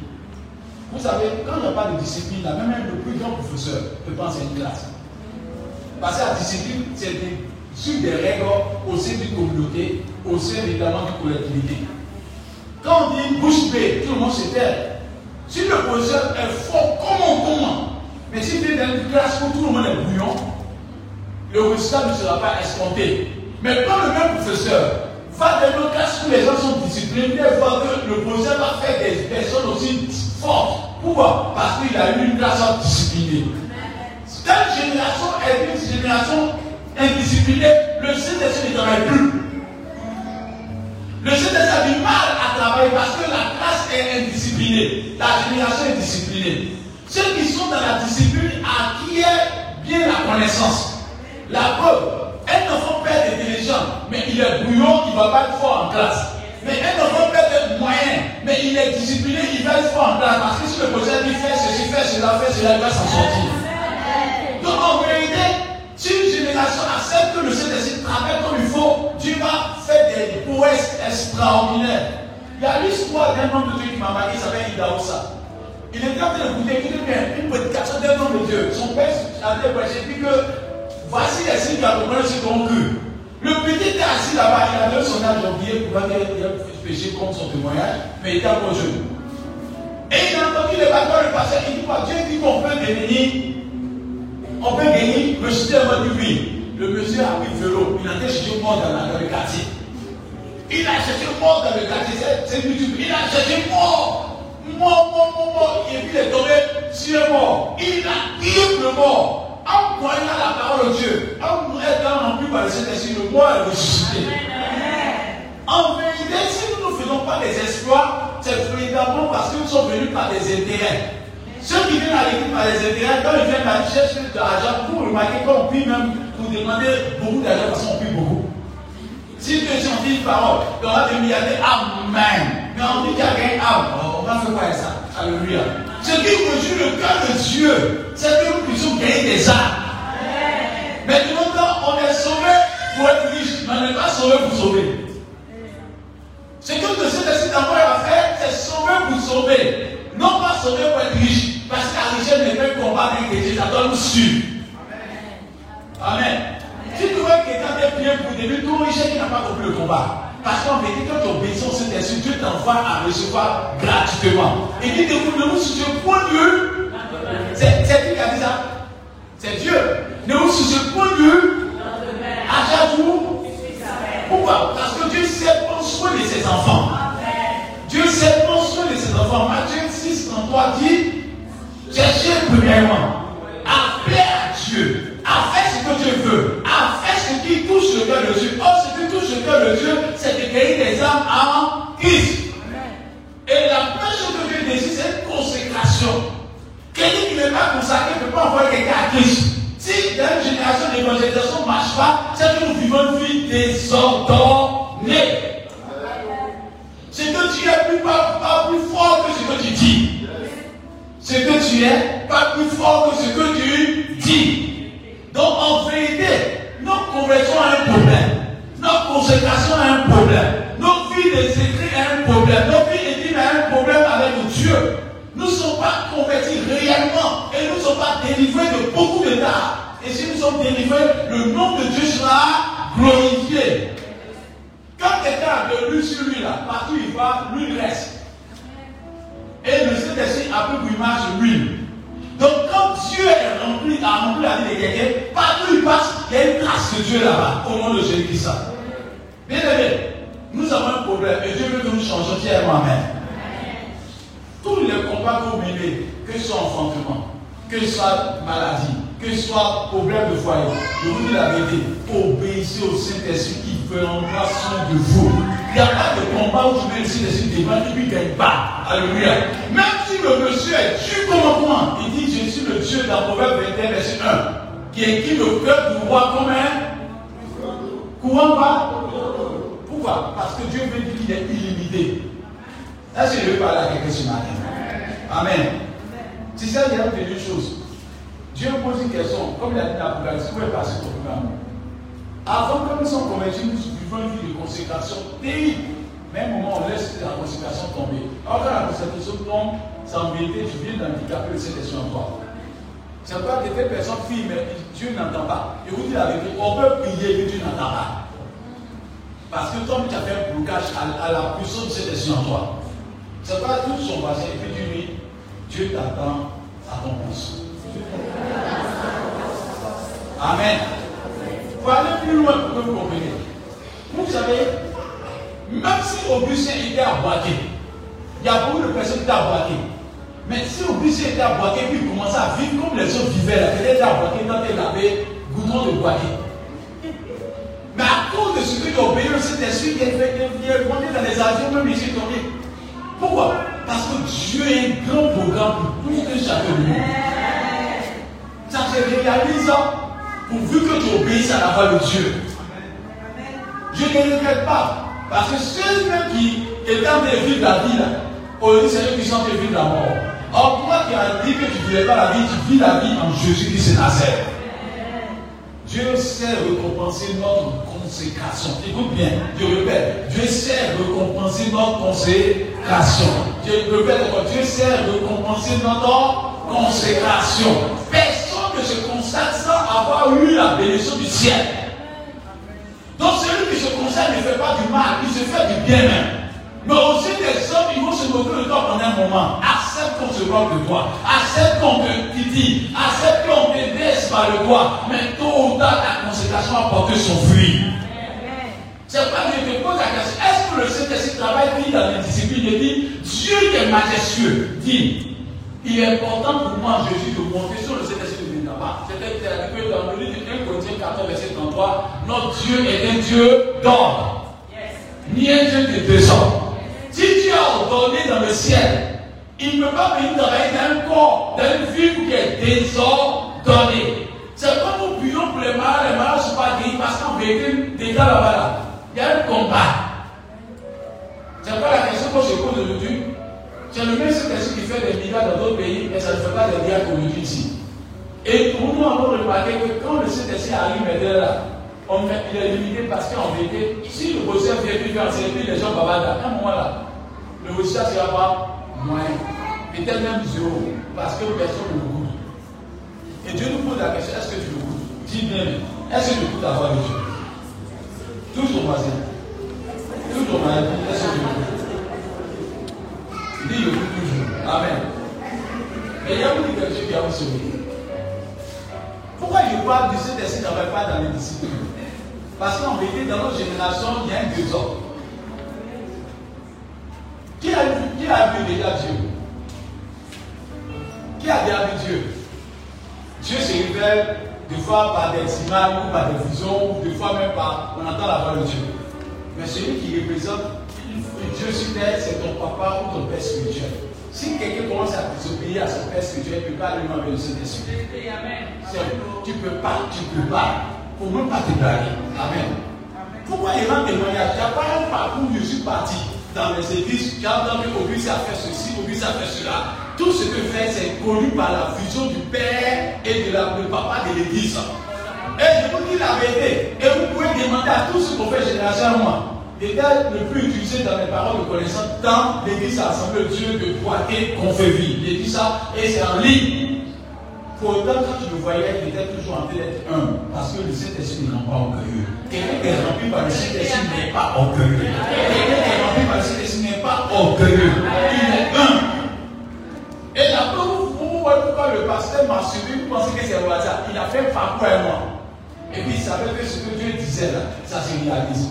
Vous savez, quand il n'y a pas de discipline, là, même le plus grand professeur peut penser à une classe. Parce que la discipline, c'est sur des règles au sein d'une communauté, au sein évidemment d'une collectivité. Quand on dit bouche bée, tout le monde se tait. Si le professeur est fort, comment, comment? Mais si tu es dans une classe où tout le monde est bouillon, le résultat ne sera pas escompté. Mais quand le même professeur va dans une classe où les gens sont disciplinés, voir que le professeur va faire des personnes aussi fortes. Pourquoi? Parce qu'il a eu une classe disciplinée. Telle génération est une génération indisciplinée, le Saint-Esprit ne travaille plus. Le Saint-Esprit a du mal à travailler parce que la classe est indisciplinée. La génération est disciplinée. Ceux qui sont dans la discipline acquièrent bien la connaissance. La preuve, un enfant perd des diligents, mais il est bouillon, il ne va pas être fort en classe. Mais un enfant perd des moyens, mais il est discipliné, il va être fort en classe. Parce que si le professeur dit fait ceci, fait cela, fait cela, il va s'en sortir. Donc en vérité, si une génération accepte que le Saint-Esprit travaille comme il faut, Dieu va faire des prouesses extraordinaires. Il y a l'histoire d'un homme de Dieu qui m'a marqué, il s'appelle Idaoussa. Il était en train d'écouter, écoutez bien, une prédication d'un homme de Dieu. Son père avait dit que Voici les signes ceux qui ont cru. Le petit était assis là-bas, il avait son âge oublié pour qu'il ait péché contre son témoignage, mais il était encore jeune. Et il a entendu les bâtons le passer, il dit quoi Dieu dit qu'on peut gagner, on peut gagner, le système a dit oui. Le monsieur a pris le vélo, il a été chercher mort dans, le quartier. Il a cherché mort dans le quartier, c'est YouTube. Il a cherché mort, mort, mort, mort, mort. Et puis il est tombé sur un mort. Il a tiré le mort. En croyant la parole de Dieu, en étant rempli par le Saint-Esprit, le mort est ressuscité. En vérité, si nous ne faisons pas des exploits, c'est véritablement parce que nous sommes venus par des intérêts. Ceux qui viennent à l'église par des intérêts, quand ils viennent à chercher de l'argent, vous remarquez qu'on prie même pour demander beaucoup d'argent parce qu'on prie beaucoup. Si Dieu dit une parole, il y aura des milliardaires, Amen. Mais on dit qu'il y a rien, on va faire quoi avec ça Alléluia. Ce qui réjouit le cœur de Dieu, c'est que nous puissions gagner des âmes. Mais de temps, on est sauvé pour être riche, mais on n'est pas sauvé pour sauver. Ce que le Saint-Esprit d'abord a fait, c'est sauver pour sauver. Non pas sauver pour être riche. Parce que la richesse n'est pas un combat avec les ça donne sûr. Amen. Tu vois quelqu'un est bien pour devenir tout riche, il n'a pas compris le combat. Parce qu'en vérité, quand tu obéis au Saint-Esprit, Dieu t'envoie à recevoir gratuitement. Et dit, ne vous sur ce point de vue. C'est qui qui a dit ça? C'est Dieu. Ne vous ce point vue. À vous. Pourquoi? Parce que Dieu sait prendre soin de ses enfants. Dieu sait prendre soin de ses enfants. Matthieu 6, 33 dit Cherchez premièrement à plaire à Dieu, à faire ce que Dieu veut, à faire ce qui touche le cœur de Dieu. Or, oh, ce qui touche le cœur de Dieu, c'est de créer des âmes en Christ. Et la première chose que Dieu désire, c'est une consécration. Quelqu'un qui n'est pas consacré ne peut pas envoyer quelqu'un à Christ. Si la génération d'évangélisation ne marche pas, c'est que nous vivons une vie désordonnée. Ce que tu es plus, plus fort que ce que tu dis. Ce que tu es Et si nous sommes délivrés, le nom de Dieu sera glorifié. Quand quelqu'un a de l'huile sur lui, là, partout il va, l'huile reste. Et le Saint-Esprit a pris pour image l'huile. Donc quand Dieu est rempli, a rempli la vie de quelqu'un, partout il passe, il y a une trace de Dieu là-bas, au nom de Jésus-Christ. Bien aimé, nous avons un problème et Dieu veut que nous changions fièrement. Amen. Tous les combats que vous que ce soit enfantement, que ce soit maladie, que ce soit problème de foyer, je vous dis la vérité, obéissez au Saint-Esprit qui prendra soin de vous. Il n'y a pas de combat où tu veux le Saint-Esprit devant il ne gagne pas. Alléluia. Même si le monsieur est Dieu comme moi, il dit Je suis le Dieu dans Proverbe 21, verset 1, qui est qui le cœur du roi comme un courant pas. Pourquoi Parce que Dieu veut dire qu'il est illimité. Que je veux parler à quelqu'un ce matin? Amen. Si ça, il y a une chose. Dieu pose une question, comme il a dit dans l'Apocalypse, où est passé ton programme Avant que nous sommes convertis, nous vivons une vie de consécration terrible. Mais un moment, on laisse la consécration tomber. Alors quand la consécration tombe, c'est en vérité, tu viens d'handicaper le Saint-Esprit en toi. C'est pas que telle personne fille, mais Dieu n'entend pas. Et vous dites la vérité, on peut prier, mais Dieu n'entend pas. Parce que toi, tu as fait un blocage à, la puissance de cet esprit en toi. C'est pas tout son passé, et puis tu dis, Dieu t'attend à ton pouce. Amen. Il faut aller plus loin pour que vous compreniez. Vous savez, même si Augustin était aboité, il y a beaucoup de personnes qui étaient aboitées. Mais si Augustin était aboité, puis il commençait à vivre comme les autres vivaient, là, peut-être était aboité quand il avait goudron de boîtier. Mais à cause de ce qu'il a obéi au Saint-Esprit, il est monté dans les avions, même il s'est tombé. Pourquoi? Parce que Dieu a un grand programme pour tout un chacun de nous. Ça se réalise pourvu que tu obéisses à la voix de Dieu. Je ne regrette pas. Parce que ceux-mêmes qui train de vivre la vie, aujourd'hui, c'est eux qui sont de vivre la mort. Or, toi qui as dit que tu ne vivais pas la vie, tu vis la vie en Jésus-Christ de Nazareth. Dieu sait récompenser notre consécration. Écoute bien, je répète, Dieu sait récompenser notre consécration. Je répète encore, Dieu sait récompenser notre consécration. Personne ne se consacre avoir eu la bénédiction du ciel. Donc celui qui se consacre ne fait pas du mal, il se fait du bien même. Mais aussi des hommes, ils vont se moquer de toi pendant un moment. Accepte qu'on se moque de toi. Accepte qu'on te titille. Accepte qu'on te laisse par le toi. Mais tôt ou tard, la consécration a porté son fruit. C'est pas que je te pose la question. Est-ce que le Saint-Esprit travaille puis dans les disciplines Il dit Dieu est majestueux dit il est important pour moi, Jésus, de monter sur le Saint-Esprit C'était que dans le livre de 1 Corinthiens 14, verset 33, notre Dieu est un Dieu d'ordre. Ni un Dieu de désordre. Si Dieu a ordonné dans le ciel, il ne peut pas venir travailler dans un corps, dans une vie qui est désordonnée. C'est comme nous prions pour les malades, les malades ne sont pas guéris parce qu'en vérité, déjà là-bas, là, il y a un combat. C'est pas la question qu'on se pose aujourd'hui. C'est le même Saint-Esprit qui fait des miracles dans d'autres pays, mais ça ne fait pas des miracles aujourd'hui ici. Et pour nous, on va remarquer que quand le Saint-Esprit arrive là, on il est limité parce qu'en vérité, si le procès vient plus faire servir les gens bavards, à un moment là, le résultat sera pas moyen. Peut-être même zéro, parce que personne ne le goûte. Et Dieu nous pose la question, est-ce que tu le goûtes? Dis bien, est-ce que tu goûtes la voix de Dieu? Toujours voisin. Toujours voisin, est-ce que tu le goûtes? Dis le toujours. Amen. Mais il y a beaucoup de Dieu qui a sauvé. Pourquoi je parle de cet esprit travaille pas dans les disciplines Parce qu'en vérité, dans notre génération, il y a un désordre. Qui a, vu, qui a vu déjà Dieu? Qui a déjà vu Dieu? Dieu se révèle des fois par des images ou par des visions, ou des fois même par. On entend la voix de Dieu. Mais celui qui représente Dieu sur terre, c'est ton papa ou ton père spirituel. Si quelqu'un commence à désobéir à son père spirituel, il ne peut pas aller avec le Saint-Esprit. Tu ne peux pas, tu ne peux pas. Il ne faut même pas te blaguer. Amen. Pourquoi il rend témoignage? Il n'y a pas un parcours, je suis parti? Dans les églises, j'ai entendu Auguste a fait ceci, Auguste a fait cela. Tout ce que fait, c'est connu par la vision du Père et de la, du papa de l'église. Et je vous dis la vérité. Et vous pouvez demander à tous ceux qu'on fait génération à moi. L'état le plus utilisé dans mes paroles de connaissance dans l'église Assemblée de Dieu de Poitiers qu'on fait vivre. J'ai dit ça et c'est en ligne. Pourtant, quand tu le voyais, il était toujours en train d'être un. Parce que le Saint-Esprit n'est pas orgueilleux. Quelqu'un qui est rempli par le Saint-Esprit n'est pas orgueilleux. Quelqu'un qui est rempli par le Saint-Esprit n'est pas orgueilleux. Il est un. Et la vous voyez pourquoi le pasteur m'a suivi, vous pensez que c'est le hasard. Il a fait parcours à moi? Et puis il savait que ce que Dieu disait là, ça se réalise.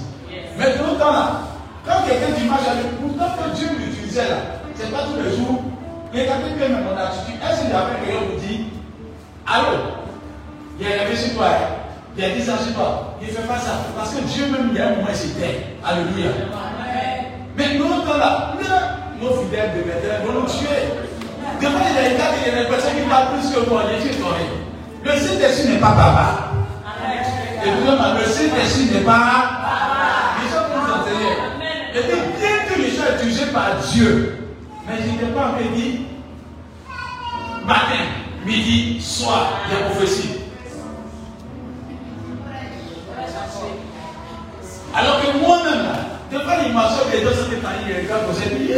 Mais tout le temps là, quand quelqu'un dit marche avec pourtant que Dieu l'utilisait là, c'est pas tous les jours. Regardez bien mon attitude. Est-ce qu'il y avait quelqu'un vous dit Allô? Il est arrivé sur toi. Il a dit ça sur toi. Il ne fait pas ça. Parce que Dieu même, il y a un moment, il s'était. Alléluia. Mais nous, temps là, nos fidèles de maintenant vont nous tuer. Devant les il y a des personnes qui parlent plus que moi. Les Dieu Le Saint-Esprit n'est pas papa. Et vous le Saint-Esprit n'est pas papa. Les gens vous enseigner. Et bien que les gens utilisés par Dieu, mais je n'étais pas en dit matin midi, soir, il y a prophétie. Alors que moi-même, de pas l'image des deux c'était pas il y a vous dit,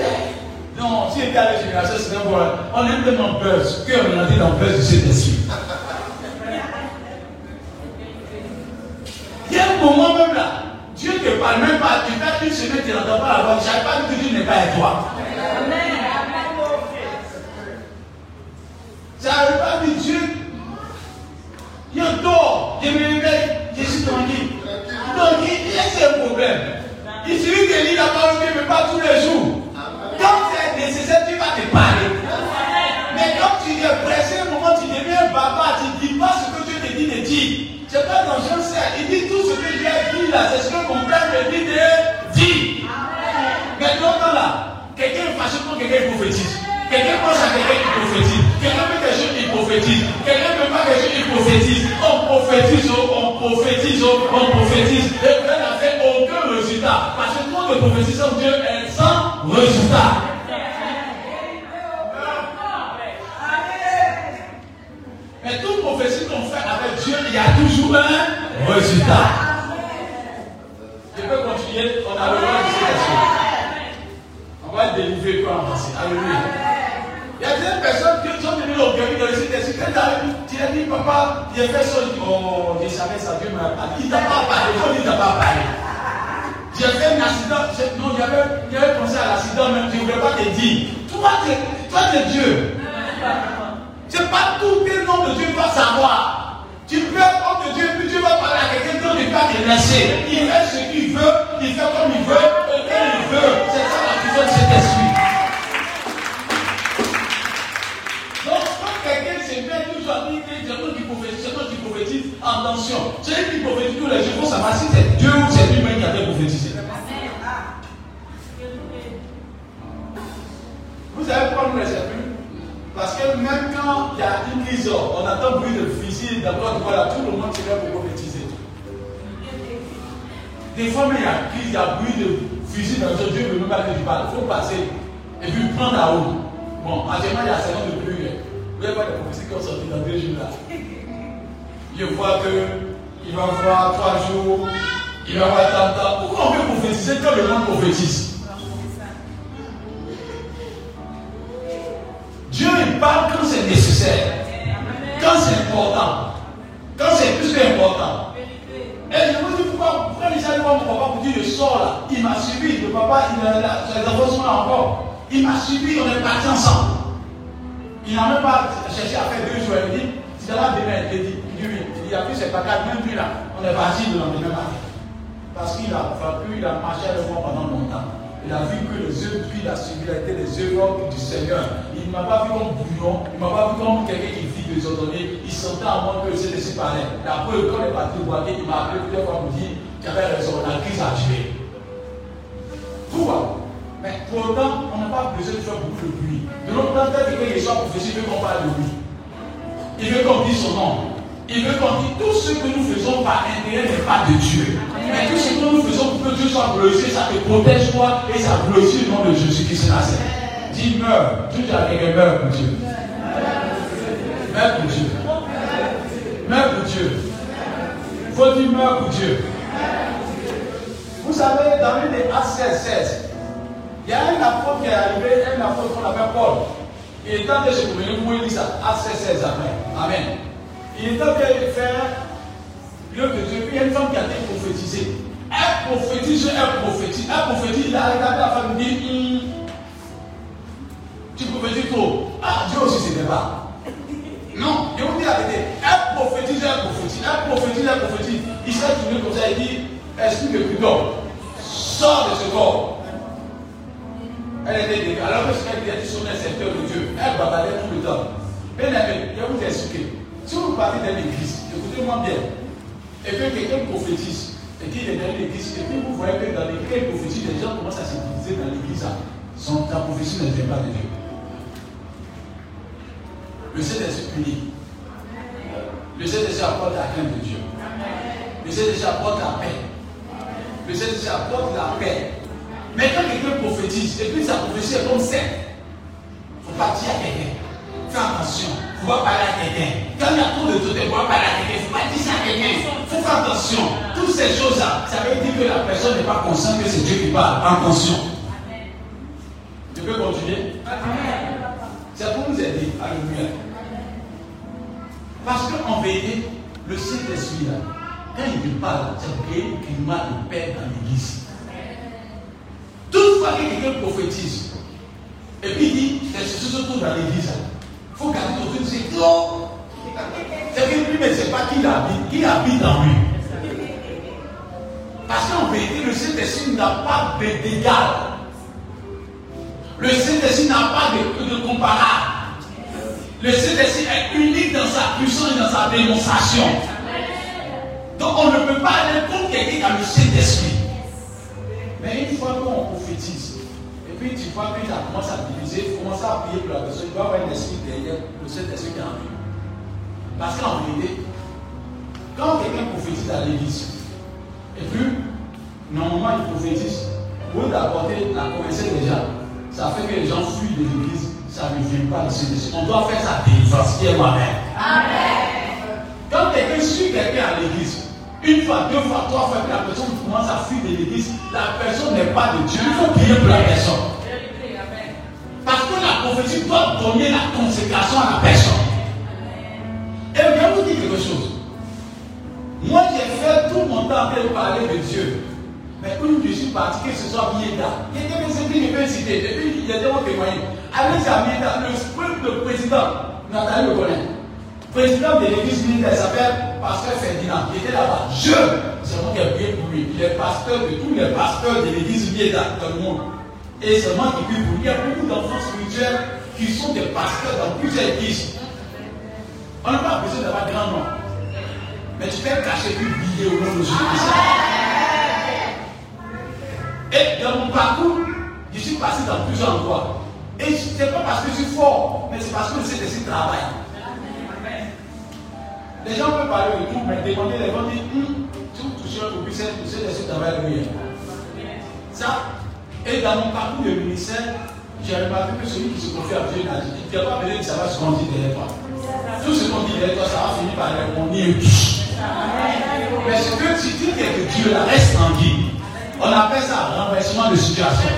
non, si était à la génération, c'est un bon. On est tellement buzz qu'on est entré dans buzz de cet esprit. Il y a un moment même là, Dieu ne te parle même pas, tu fais une semaine, tu n'entends pas la voix, je savais pas que Dieu n'est pas avec toi. Amen. Ça n'arrive pas dit Dieu. Il dort, je me réveille, je suis tranquille. Donc, il y a un problème? Il suffit que lit la parole de Dieu, mais pas tous les jours. Quand c'est nécessaire, tu vas te parler. Mais quand tu es pressé, un moment, tu deviens papa, tu ne dis pas ce que Dieu te dit de dire. C'est pas dans Jean 7. Il dit tout ce que Dieu a c'est ce que mon père me dit de dire. Mais là, quelqu'un est fâché pour quelqu'un prophétise. Quelqu'un pense à quelqu'un qui prophétise. Quelqu'un fait quelque chose qui prophétise. Quelqu'un ne fait pas quelque chose qui prophétise. On prophétise, on prophétise, on prophétise. Et vous n'a fait aucun résultat. Parce que quand de prophétisation Dieu est sans résultat. Mais toute prophétie qu'on fait avec Dieu, il y a toujours un résultat. Je peux continuer, on a le droit de On va délivrer quoi en passé. Alléluia. Il y a des personnes qui sont venues au guérir dans le site des Quand tu as dit, papa, il a fait oh, je savais ça, Dieu m'a dit. Il t'a pas parlé, il t'a pas parlé. J'ai fait un accident, non, y avait pensé à l'accident même, je ne voulais pas te dire. Toi, tu es Dieu. C'est pas tout le nom de Dieu doit savoir. Tu peux être homme de Dieu, puis Dieu va parler à quelqu'un il va te laisser. Il fait ce qu'il veut, il fait comme il veut, comme il veut. C'est ça la puissance de cet esprit. Attention, celui qui prophétise tous les jours, faut savoir si c'est Dieu ou c'est lui-même qui a fait prophétiser. Vous pourquoi nous les plus Parce que même quand il y a une crise, on entend bruit de fusil, d'abord, voilà, tout le monde se lève pour. Des fois, il y a crise, il y a bruit de fusil dans le Dieu ne veut même pas que tu parles. Il faut passer et puis prendre la route. Bon, actuellement, il y a 50 de pluie. Vous voyez pas les prophéties qui ont sorti dans deux jours là je vois qu'il va voir trois jours, il va voir tant temps. Pourquoi on peut prophétiser quand le monde prophétise? Dieu il parle quand c'est nécessaire, quand c'est important, quand c'est plus qu'important. Et je vous dis pourquoi les gens mon papa pour dire je sors là, il m'a suivi, le papa, il a, les enfants sont là encore. Il m'a suivi, on est partis ensemble. Il n'a même pas cherché à faire deux jours. Il dit, c'est là demain, il dit, il a pris ses bagages, même lui là, on est parti le lendemain matin. Parce qu'il a vaincu, il a marché avec moi pendant longtemps. Il a vu que les œuvres qu'il a suivies étaient les œuvres du Seigneur. Il ne m'a pas vu comme bouillon, il ne m'a pas vu comme quelqu'un qui vit des ordonnées. Il sentait à moi que c'est laissé parler. Et après, quand il est parti il m'a appelé plusieurs fois pour dire qu'il avait raison, la crise a tué. Tout va. Mais pour autant, on n'a pas besoin de faire beaucoup de bruit. De l'autre côté, quelqu'un qui soit prophétique, il veut qu'on parle de lui. Il veut qu'on dise son nom. Il veut qu'on dise tout ce que nous faisons par intérêt n'est pas de Dieu. Mais tout ce que nous faisons pour que Dieu soit glorifié, ça te protège toi et ça glorifie le nom de Jésus-Christ Nazareth. Dis meurs. Tout à l'heure, meurs pour Dieu. Meurs pour Dieu. Meurs pour Dieu. faut dire meurt pour Dieu. Vous savez, dans une des Actes 16, 16, il y a un apôtre qui est arrivé, un apôtre qu'on appelle Paul. Il en train de se promener, vous lire ça, Actes 16, 16 après. Amen. Il en train de faire l'œuvre de Dieu, il y a une femme qui a été prophétisée. Elle prophétise, elle prophétise, elle prophétise, il a regardé la femme dit, Hum, tu prophétises trop. Ah, Dieu aussi, c'était pas. Non, je vous dis la vérité. Elle prophétise, elle prophétise, elle prophétise, elle prophétise. Il s'est tourné comme ça et dit, esprit de prud'homme, sors de ce corps. Elle était dégueu. Alors que ce qu'elle dit un secteur de Dieu, elle bavardait tout le temps. Bien aimé, je vais vous expliquer. Si vous partez dans l'église, écoutez-moi bien, et que quelqu'un prophétise, et qu'il est dans l'église, et puis vous voyez que dans l'église, prophétie, les gens commencent à se dans l'église, son, ta prophétie ne vient pas de Dieu. Le Saint-Esprit punit. Le Saint-Esprit apporte la crainte de Dieu. Le Saint-Esprit apporte la paix. Le Saint-Esprit apporte la paix. Mais quand quelqu'un prophétise, et puis sa prophétie est comme ça, il faut pas dire à quelqu'un. Fais attention. Il faut pas parler à quelqu'un. Quand il y a trop de trucs, il faut pas parler à quelqu'un. Il ne faut pas dire ça à quelqu'un. Il faut faire attention. Toutes ces choses-là, ça veut dire que la personne n'est pas consciente que c'est Dieu qui parle. Attention. Je peux continuer? C'est pour nous aider. Alléluia. Parce qu'en vérité, le Saint-Esprit, quand il parle, ça crée un climat de paix dans l'église. Toutefois que quelqu'un prophétise, et puis il dit, c'est surtout dans l'église, il faut garder ton truc, c'est trop. C'est que lui, mais c'est pas qui habite, qui habite en lui. Parce qu'en vérité, le Saint-Esprit n'a pas d'égal. Le Saint-Esprit n'a pas de, de comparable. Le Saint-Esprit est unique dans sa puissance et dans sa démonstration. Donc on ne peut pas aller contre quelqu'un qui le Saint-Esprit. Mais une fois qu'on prophétise, et puis tu vois que ça commence à diviser, tu commences à prier pour la personne, il doit avoir un esprit derrière le Saint-Esprit qui est en lui. Parce qu'en vérité, quand quelqu'un prophétise à l'église, et puis normalement il prophétise, lieu d'apporter la converser des gens, ça fait que les gens fuient de l'église, ça ne vient pas de Saint-Esprit. On doit faire sa délivrance, qui est moi-même. Amen. Quand quelqu'un suit quelqu'un à l'église, une fois, deux fois, trois fois, que la personne commence à fuir de l'église, la personne n'est pas de Dieu. Il faut prier pour la personne. Parce que la prophétie doit donner la consécration à la personne. Et je vais vous dire quelque chose. Moi, j'ai fait tout mon temps pour parler de Dieu. Mais une je suis parti, que ce soit Mieda. Il y a des personnes qui me citer. Et puis, il y a des témoigner. Allez Mieda, le, le président, Nathalie le connaît. Président de l'église militaire s'appelle Pasteur Ferdinand. Il était là-bas. Je, c'est moi qui ai prié pour lui. Il est pasteur de tous les pasteurs de l'église Mieda dans le monde. Et c'est moi qui prie pour lui. Il y a beaucoup d'enfants spirituels qui sont des pasteurs dans plusieurs églises. On n'a pas besoin d'avoir grand nom. Mais tu peux cacher puis briller au nom de Jésus-Christ. Et dans mon parcours, je suis passé dans plusieurs endroits. Et ce n'est pas parce que je suis fort, mais c'est parce que c'est de travail. Les gens peuvent parler de tout, mais demander les gens disent, hum, tout touché au business, c'est de ce travail lui. Ça, et dans mon parcours de ministère, j'ai remarqué que celui qui se confie à Dieu n'a dit, il n'y a pas besoin de savoir ce qu'on dit derrière toi. Tout ce qu'on dit derrière toi, ça va finir par répondre Mais ce que tu dis que Dieu là, reste en vie. On appelle ça renversement de situation.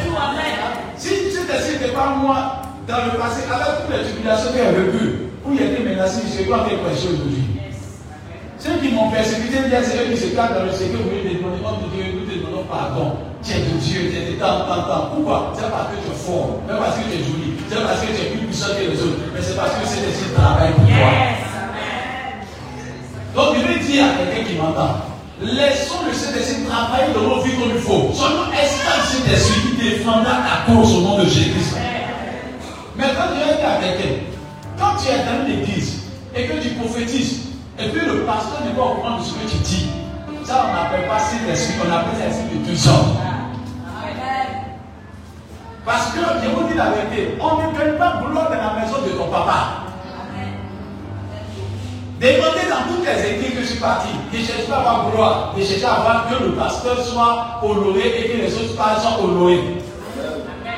Si tu n'étais pas moi dans le passé, avec toutes les tribulations qu'il a vécues, où il était menacé, je sais pas quelle question aujourd'hui. Ceux qui m'ont persécuté, c'est eux qui se cachent dans le secret, vous voulez demander, oh Dieu, nous te demandons pardon. Tu es de Dieu, tu es de temps, temps, temps. Pourquoi? C'est parce que tu es fort, c'est parce que tu es joli, c'est parce que tu es plus puissant que les autres, mais c'est parce que c'est des travail pour toi. Donc je vais dire à quelqu'un qui m'entend, laissons le Saint-Esprit travailler dans nos vies comme il faut. Seulement espère le Saint-Esprit qui défendra ta cause au nom de Jésus-Christ. Mais quand tu es à quelqu'un, quand tu es dans l'église et que tu prophétises, et puis le pasteur n'est pas au de ce que tu dis. Ça, on n'appelle pas Saint-Esprit, on appelle ça l'esprit de deux hommes. Parce que, je vous dis la vérité, on ne gagne pas gloire dans la maison de ton papa. Demandez dans toutes les églises que je suis parti, ne cherche pas à avoir gloire, ne à avoir que le pasteur soit honoré et que les autres soient honorés.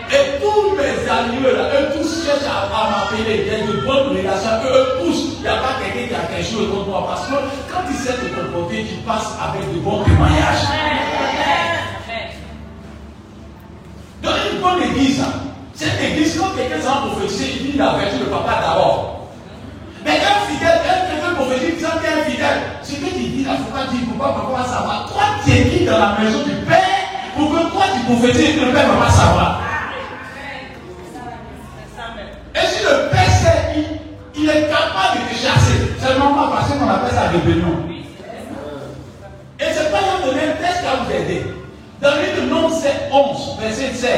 Et tous mes amis, là, eux tous cherchent à, m'appeler. Il y a de bonnes relations. Eux tous, il n'y a pas quelqu'un qui a quelque chose contre moi. Parce que quand il sait te comporter, tu parles. passe avec de bons témoignages. Dans une bonne église, hein, c'est une église, quand quelqu'un s'en prophétiser, il dit la vertu de papa d'abord. Ne faut pas dire pourquoi papa va savoir? Toi, tu es qui dans la maison du Père pour que toi tu prophétises que le Père ne va pas savoir. Et si le Père sait, il, il est capable de te chasser. Seulement pas parce qu'on appelle ça rébellion. Et c'est pas un donné un texte va vous aider. Dans le nom 11, verset 16,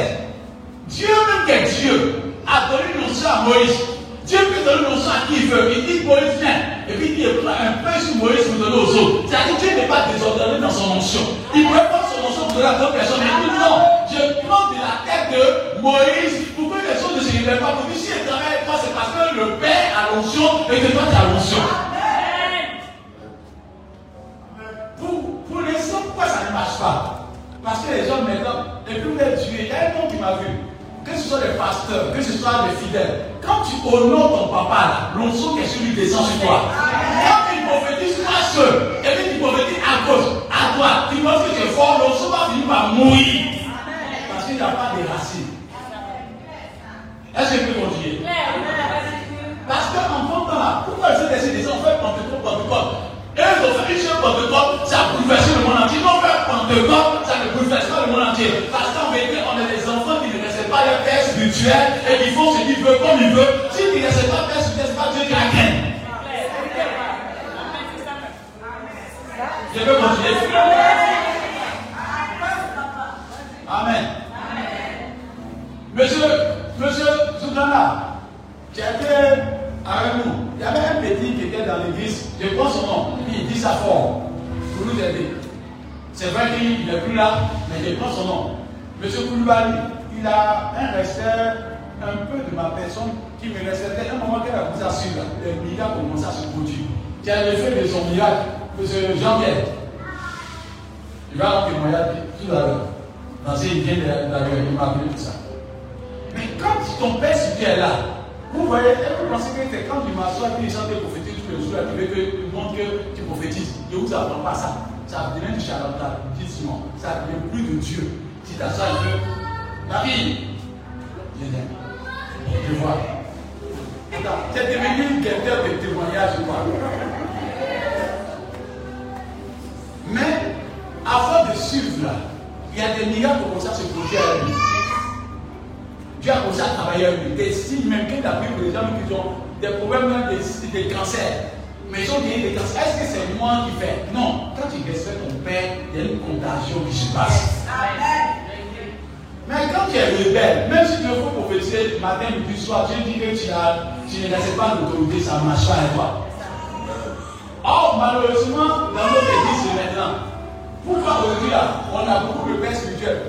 Dieu même qui est Dieu a donné une notion à Moïse. Dieu peut donner notion à qui il veut. Il dit Moïse vient. Et puis il dit un peu sur Moïse pour donner aux autres. C'est-à-dire que Dieu n'est pas désordonné dans son onction. Il pourrait prendre son onction pour donner à d'autres personnes. Il dit non, je prends de la tête de Moïse pour que les choses ne se révèlent pas. Pour que si il travaille avec toi, c'est parce que le Père a l'onction et que toi tu as l'onction. Pour, pour l'instant, pourquoi ça ne marche pas? Parce que les hommes maintenant, depuis que Dieu, il y a un nom qui m'a vu. Que ce soit les pasteurs, que ce soit les fidèles. Quand tu honores ton papa, là, l'onction qui est sur lui descend sur toi. Quand il prophétise, toi seul, et puis tu prophétises à gauche, à droite, tu penses que tu fort, l'onction va finir par mourir. Parce qu'il n'y a pas de racines. Est-ce que je peux continuer? Parce qu'en temps là, pourquoi ils ont décidé On fait Pentecôte, Pentecôte? Et ils ont fait une seule Pentecôte, ça a bouleversé le monde entier. Ils ont fait Pentecôte, ça ne bouleverse pas le monde entier. Parce qu'en vérité, on est des et qui font ce qu'ils veulent comme ils veulent. S'ils ne respectent pas père spirituel, c'est pas Dieu qui la gagne. Je peux continuer. Amen. Monsieur, monsieur Zougana, tu étais avec nous. Il y avait un petit qui était dans l'église, je prends son nom, il dit ça fort pour nous aider. C'est vrai qu'il n'est plus là, mais je prends son nom. Monsieur Koulibaly, il a un respect un peu de ma personne qui me respectait. Un moment qu'elle a à suivre, les miracles commencé à se produire. Tu as fait de son miracle, monsieur Jean-Pierre. Il va en témoigner tout à l'heure. Dans une vient d'ailleurs, il m'a appelé tout ça. Mais quand ton père est là, vous voyez, vous pensez que c'est quand tu m'assois et tu chantes prophétiser tous les jours, tu veux que tu montres que tu prophétises. Je ne vous apprends pas ça. Ça devient du charlatanisme. Ça devient plus de Dieu. Si tu as ça, Marie, je viens. Je vois. C'est devenu quelqu'un de témoignage, je crois. Mais, avant de suivre là, il y a des miracles comme ça se produire à lui. Dieu a commencé à travailler avec lui. Des signes même qu'il a pris pour les gens qui ont des problèmes, des, des cancers. Mais ils ont gagné des cancers. Est-ce que c'est moi qui fais? Non. Quand tu respectes ton père, il y a une contagion qui se passe. Mais quand tu es rebelle, même si tu veux prophétiser matin, midi, soir, Dieu dit que tu, as, tu ne respectes pas l'autorité, ça ne marche pas avec toi. Or, malheureusement, dans notre église maintenant, pourquoi aujourd'hui là, on a beaucoup de pères spirituels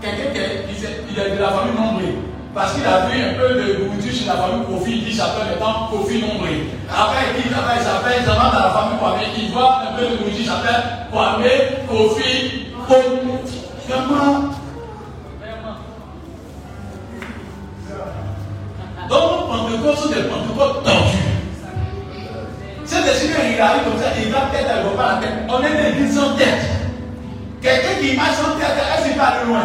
Quelqu'un qui est, de la famille nombrée. Parce qu'il a vu un peu de nourriture chez la famille Kofi, il dit j'appelle maintenant Kofi nombré. Après, il dit là-bas, il s'appelle, il s'appelle dans la famille Kwame, il voit un peu de nourriture, il s'appelle Kwame, Kofi, Kofi. Vraiment. Pentecôtes sont des Pentecôtes tordus. C'est des seigneurs, il arrive comme ça, il va tête, ne va pas la tête. On est des églises sans tête. Quelqu'un qui marche sans tête, est-ce qu'il va aller loin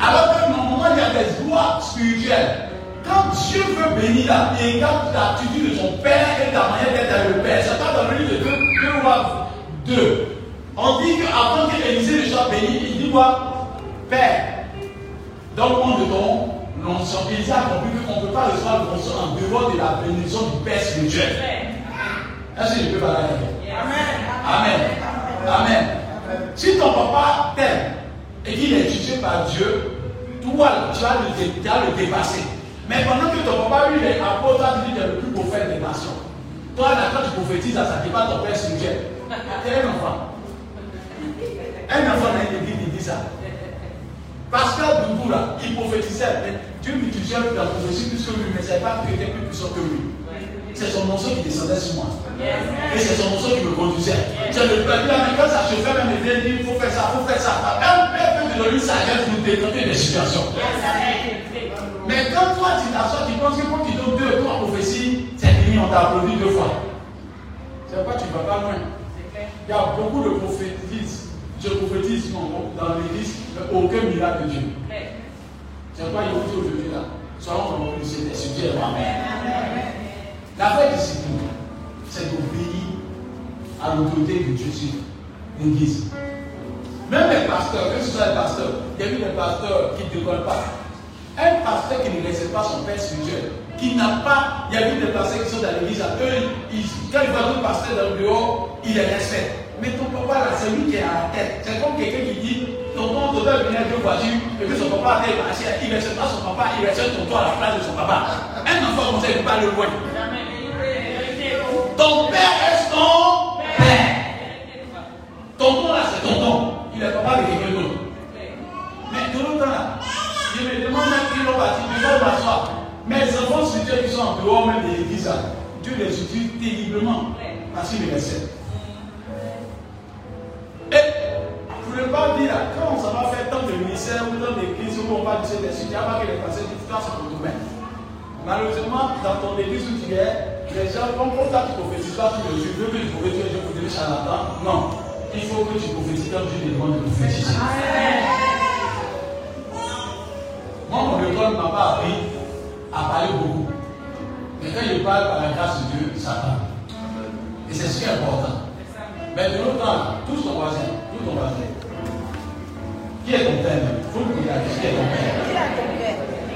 Alors que normalement, il y a des lois spirituelles. Quand Dieu veut bénir il regarde l'attitude de son Père et la manière d'être avec le Père. C'est pas dans le livre de 2 rois 2. On dit qu'avant que Élisée soit béni, il dit quoi? Père, donne-moi de ton l'onction. Élisée a compris qu'on ne peut pas recevoir l'onction en dehors de la bénédiction du Père spirituel. Est-ce que je peux parler avec Amen. Amen. Si ton papa t'aime et qu'il est jugé par Dieu, toi, tu vas le, le dépasser. Mais pendant que ton papa, lui, est apôtre, tu dis que le plus prophète des nations. Toi, là, quand tu prophétises, ça ne pas ton père spirituel. Tu es un enfant. Un enfant une église, il dit ça. Pascal Doudou, là, il prophétisait, mais Dieu m'utilisait la prophétie plus que lui, mais c'est pas que était plus puissant que lui. C'est son morceau qui descendait sur moi. Et c'est son morceau qui me conduisait. C'est le peuple mais quand ça se fait, même il dit, il faut faire ça, il faut faire ça. Père peut te donner une sagesse pour détenter des situations. Mais quand toi tu t'assois, tu penses que quand tu donnes deux, trois prophéties, c'est fini, on t'a applaudi deux fois. C'est pourquoi tu ne vas pas loin. Il y a beaucoup de prophétises. Je prophétise dans l'église, mais aucun miracle de Dieu. C'est quoi il dit aujourd'hui là Soyons convaincus de ce Dieu est Amen. La vraie discipline, c'est d'obéir à l'autorité de Dieu sur l'église. Même les pasteurs, que ce soit les pasteurs, il y a eu des pasteurs qui ne décollent pas. Un pasteur qui ne respecte pas son père spirituel, qui n'a pas, il y a eu des pasteurs qui sont dans l'église, eux, ils, quand ils voient un pasteur dans le bureau, ils les respectent. Mais ton papa là, c'est lui qui est à la tête. C'est comme quelqu'un qui dit, tonton doit venir deux voitures, et puis son papa a été il ne pas son papa, il respecte tonton à la place de son papa. Un enfant comme ça, il ne peut pas le loin. Ton père est ton père. Tonton là, c'est tonton. Il est papa de quelqu'un d'autre. Mais le temps là, je me demande même qui vont partir, ils vont m'asseoir. Les enfants spirituels qui sont en dehors même de l'église, Dieu les utilise terriblement parce qu'il les. Et je ne voulais pas dire, quand ça va faire tant de ministères ou tant d'églises où on va dire des sujets, il n'y a pas que les passés disent, toi c'est ton domaine. Malheureusement, dans ton église où tu es, les gens, comme quand tu prophétises pas, tu veux que tu prophétises, je vous dire charlatan. Non, il faut que tu prophétises quand Dieu te demande de prophétiser. Moi, mon école ne m'a pas appris à parler beaucoup. Mais quand je parle par la grâce de Dieu, ça parle. Et c'est ce qui est important. Mais de l'autre temps, tous ton voisin, tous ton voisin. Qui est ton père Il faut que tu regardes qui est ton père.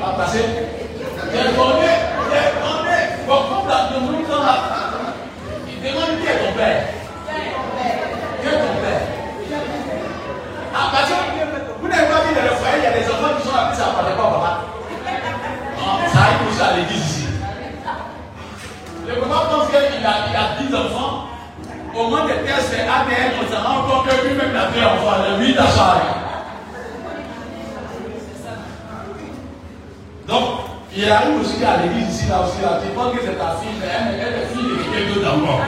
Ah. J'ai demandé, j'ai demandé. Bon, comme la de l'autre temps là, il demande qui est ton père. Qui est ton père? Ah, parce que vous n'avez pas vu dans le foyer, il y a des enfants qui sont appelés ça ne parlait pas papa. Ah, ça arrive aussi à l'église ici. Le papa pense qu'il a, il a 10 enfants. Au moins des tests ADN, on s'en rend compte que lui-même n'a fait enfant, le 8 à Donc, il arrive aussi à l'église ici, là aussi, là. Tu penses que c'est ta fille, mais elle, elle est fille de quelqu'un d'autre encore.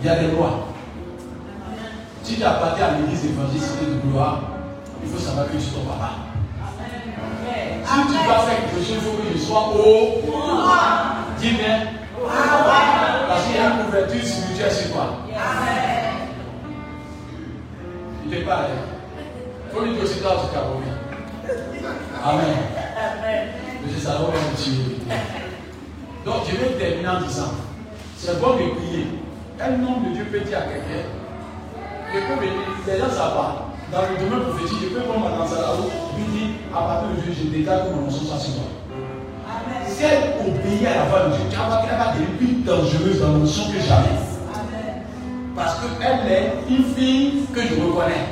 Il y a des lois. Si tu appartiens à l'église évangélique de gloire, il faut savoir que tu es ton papa. Si tu dois faire quelque chose, il faut que je sois au Dis bien. Parce qu'il y a une couverture spirituelle sur toi. Il n'est pas là. Il faut lui dire aussi toi, tu t'as Amen. Monsieur Salomon me tuer. Donc je vais terminer en disant, c'est bon de prier. Un nom de Dieu peut dire à quelqu'un, je peux venir, les gens savent pas. Dans le domaine prophétique, je peux prendre ma danse à la route, lui dire, à partir de Dieu, je déclare que mon nom soit sur toi. Si elle obéit à la voix de Dieu, tu vas voir qu'elle va devenir plus dangereuse dans l'onction que jamais. Parce qu'elle est une fille que je reconnais.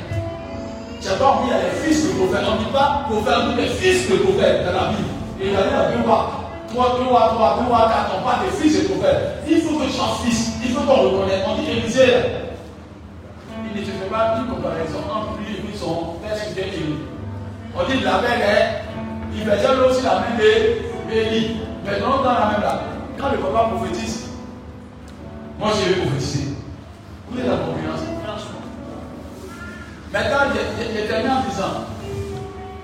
Tu n'as pas elle est fils de prophète. On ne dit pas prophète, on dit fils de prophète dans la Bible. Et il y a deux rois. Trois, deux rois, trois, deux quatre. On parle des fils de prophète. Il faut que tu sois fils. Il faut qu'on reconnaisse. On dit Élisée. Il ne se fait pas une comparaison entre lui et son père spirituel. On dit la belle est. Il faisait aussi la main. Mais non dans la même là. Quand le papa prophétise, moi je vais prophétiser. Vous êtes la confiance, franchement. Maintenant, j'ai terminé en disant,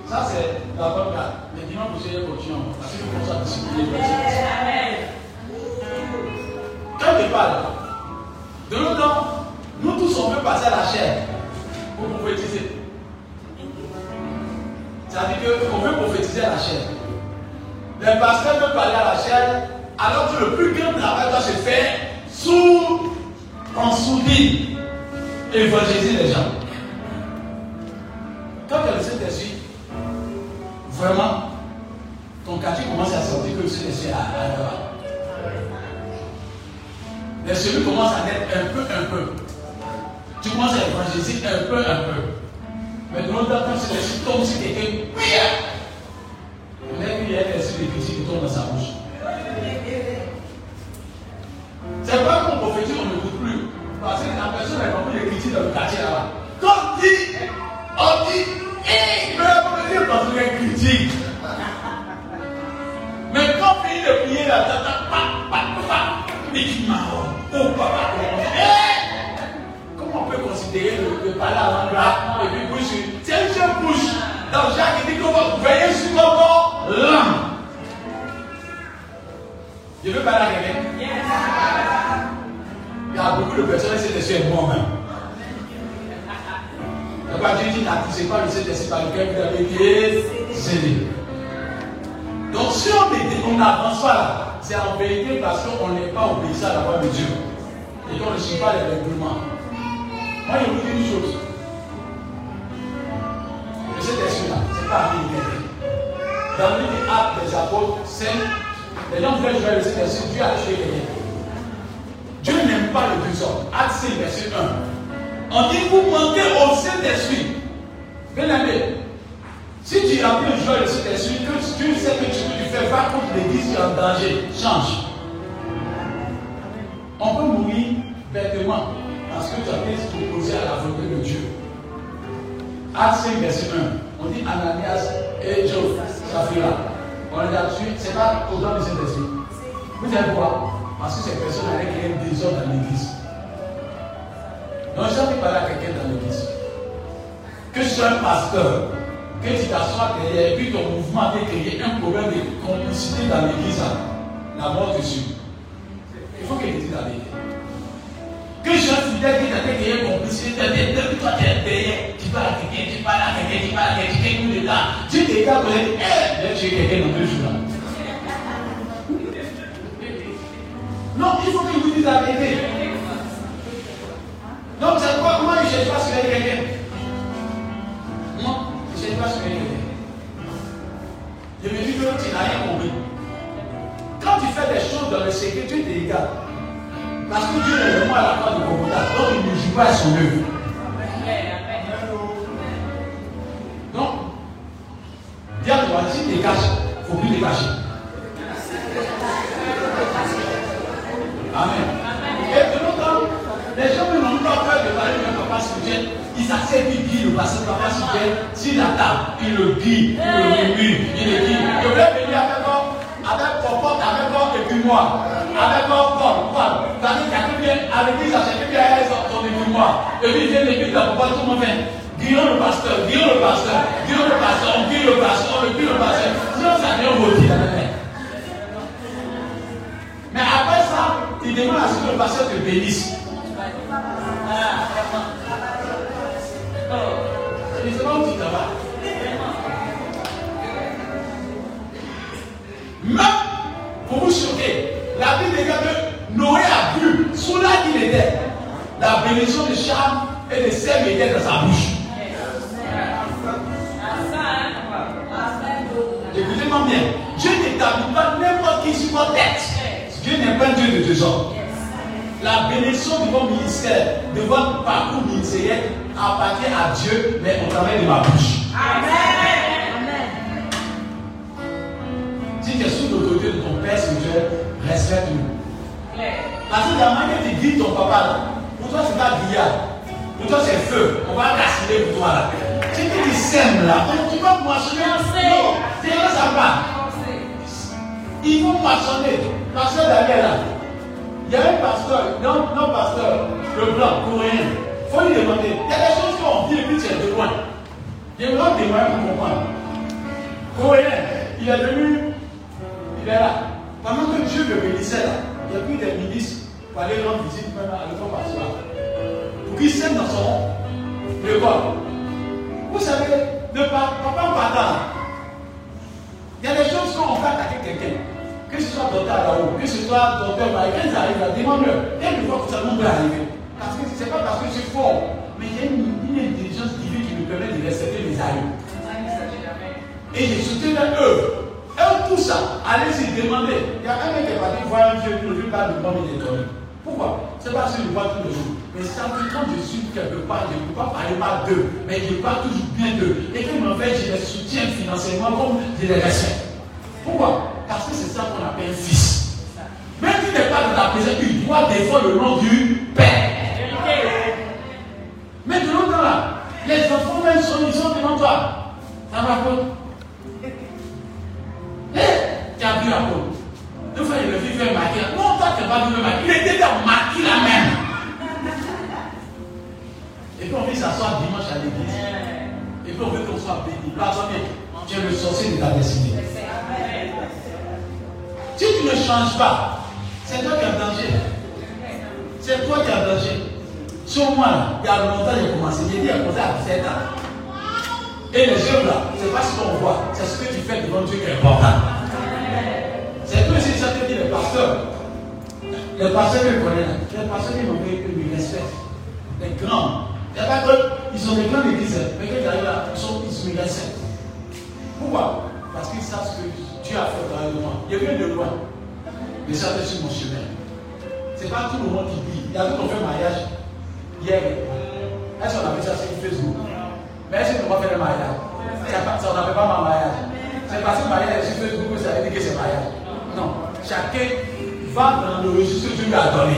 ça c'est la bonne carte. Mais dimanche, vous allez continuer. Parce que nous sommes disciplinés. Quand je parle, de l'autre temps, nous tous on veut passer à la chair pour prophétiser. Ça veut dire qu'on veut prophétiser à la chair. Les pasteurs veulent parler à la chair, alors que le plus grand travail doit se faire sous, en sourdine, évangéliser les gens. Quand le Saint-Esprit, vraiment, ton quartier commence à sentir que le Saint-Esprit est à Les cellules commencent à naître un peu, un peu. Tu commences à évangéliser un peu, un peu. Mais de l'autre quand le Saint-Esprit tombe sur quelqu'un, on a qu'il y a des esprits de avec moi et puis moi. Avec moi, Paul, Paul. Tandis qu'à bien, à l'église, à chaque bien, elles sont et puis il vient l'église, à Popote, tout le monde fait. Guillaume le pasteur, Guillaume le pasteur, Guillaume le pasteur, on guide le pasteur, on guide le pasteur. Sinon, ça. Mais après ça, il demande à ce que le pasteur te bénisse. Travailles. Même pour vous choquer, la Bible dit que Noé a bu, sous là qu'il était, la bénédiction de charme et de sel était dans sa bouche. Écoutez-moi bien, Dieu n'établit pas n'importe qui sur votre tête. Dieu n'est pas Dieu de désordre. La bénédiction de votre ministère, de votre parcours ministériel appartient à Dieu, mais au travers de ma bouche. Si tu es sous l'autorité de ton Père spirituel, respecte-le. Parce que la manière de guider ton papa, là, pour toi, c'est pas grillade. Pour toi, c'est feu. On va casser pour toi là. Si tu sèmes là, tu vas moissonner. Non, c'est là ça va. Ils vont moissonner. Pasteur Daniel là. Il y a un pasteur, non, non pasteur, le blanc, coréen. Il faut lui demander. Il y a des choses qu'on dit et puis tu es de loin. Il y a besoin de moyens pour comprendre. Coréen, il est venu, Pendant que Dieu le bénissait là, il y a pris des ministres pour aller rendre visite même à l'autre pasteur. Pour qu'il sème dans son école. Vous savez, le papa partant, il y a des choses qu'on va attaquer quelqu'un. Que ce soit docteur là-haut, que ce soit docteur là, quand ils arrivent là, demande-leur. Quelquefois que ça nous peut arriver. Parce que ce n'est pas parce que je suis fort, mais il y a une, une intelligence divine qui me permet de respecter les aïeux. Et je soutiens eux. Et tout ça, allez-y demander. Il y a un mec qui est parti voir un vieux, le vieux parle de et d'étonner. Pourquoi? C'est parce que je le vois tous les jours. Mais ça que quand je suis quelque part, je ne peux pas parler mal d'eux, mais je parle toujours bien d'eux. Et quand ils m'en fait, je les soutiens financièrement comme je les respecte. Pourquoi? Parce que c'est ça qu'on appelle fils. Même si tu n'es pas dans ta présence, tu dois défendre le nom du Père. Mais de l'autre là, les enfants même sont, ils sont devant toi. Ça va tu as vu la peau. Deux fois, il me fait faire marquer. Non, toi, tu n'as pas vu le marquer. Il était marqué là même. Et puis on vient s'asseoir dimanche à l'église. Et puis on veut qu'on soit béni. Tu es le sorcier de ta destinée. Si tu ne changes pas, c'est toi qui es en danger. C'est toi qui es en danger. Sur moi, il y a longtemps, j'ai commencé. J'ai dit, j'ai commencé à 17 ans. Et les jeunes là, c'est pas ce qu'on voit, c'est ce que tu fais devant Dieu qui est important. C'est que si ça te dit que je connais, les pasteurs qui m'ont fait que me respectent, les grands, il a pas que, ils sont des grands églises, mais quand ils sont, ils respectent. Pourquoi? Parce qu'ils savent ce que Dieu a fait dans le monde. Ils viennent de loin, mais ça fait sur mon chemin. C'est pas tout le monde qui dit. Il y a tout on fait mariage hier. Est-ce qu'on a vu ça sur Facebook? Mais est-ce qu'on va faire le mariage? Ça, on n'appelle pas ma mariage. C'est parce que mariage est sur Facebook que c'est mariage. Non. Chacun va dans le registre que Dieu lui a donné.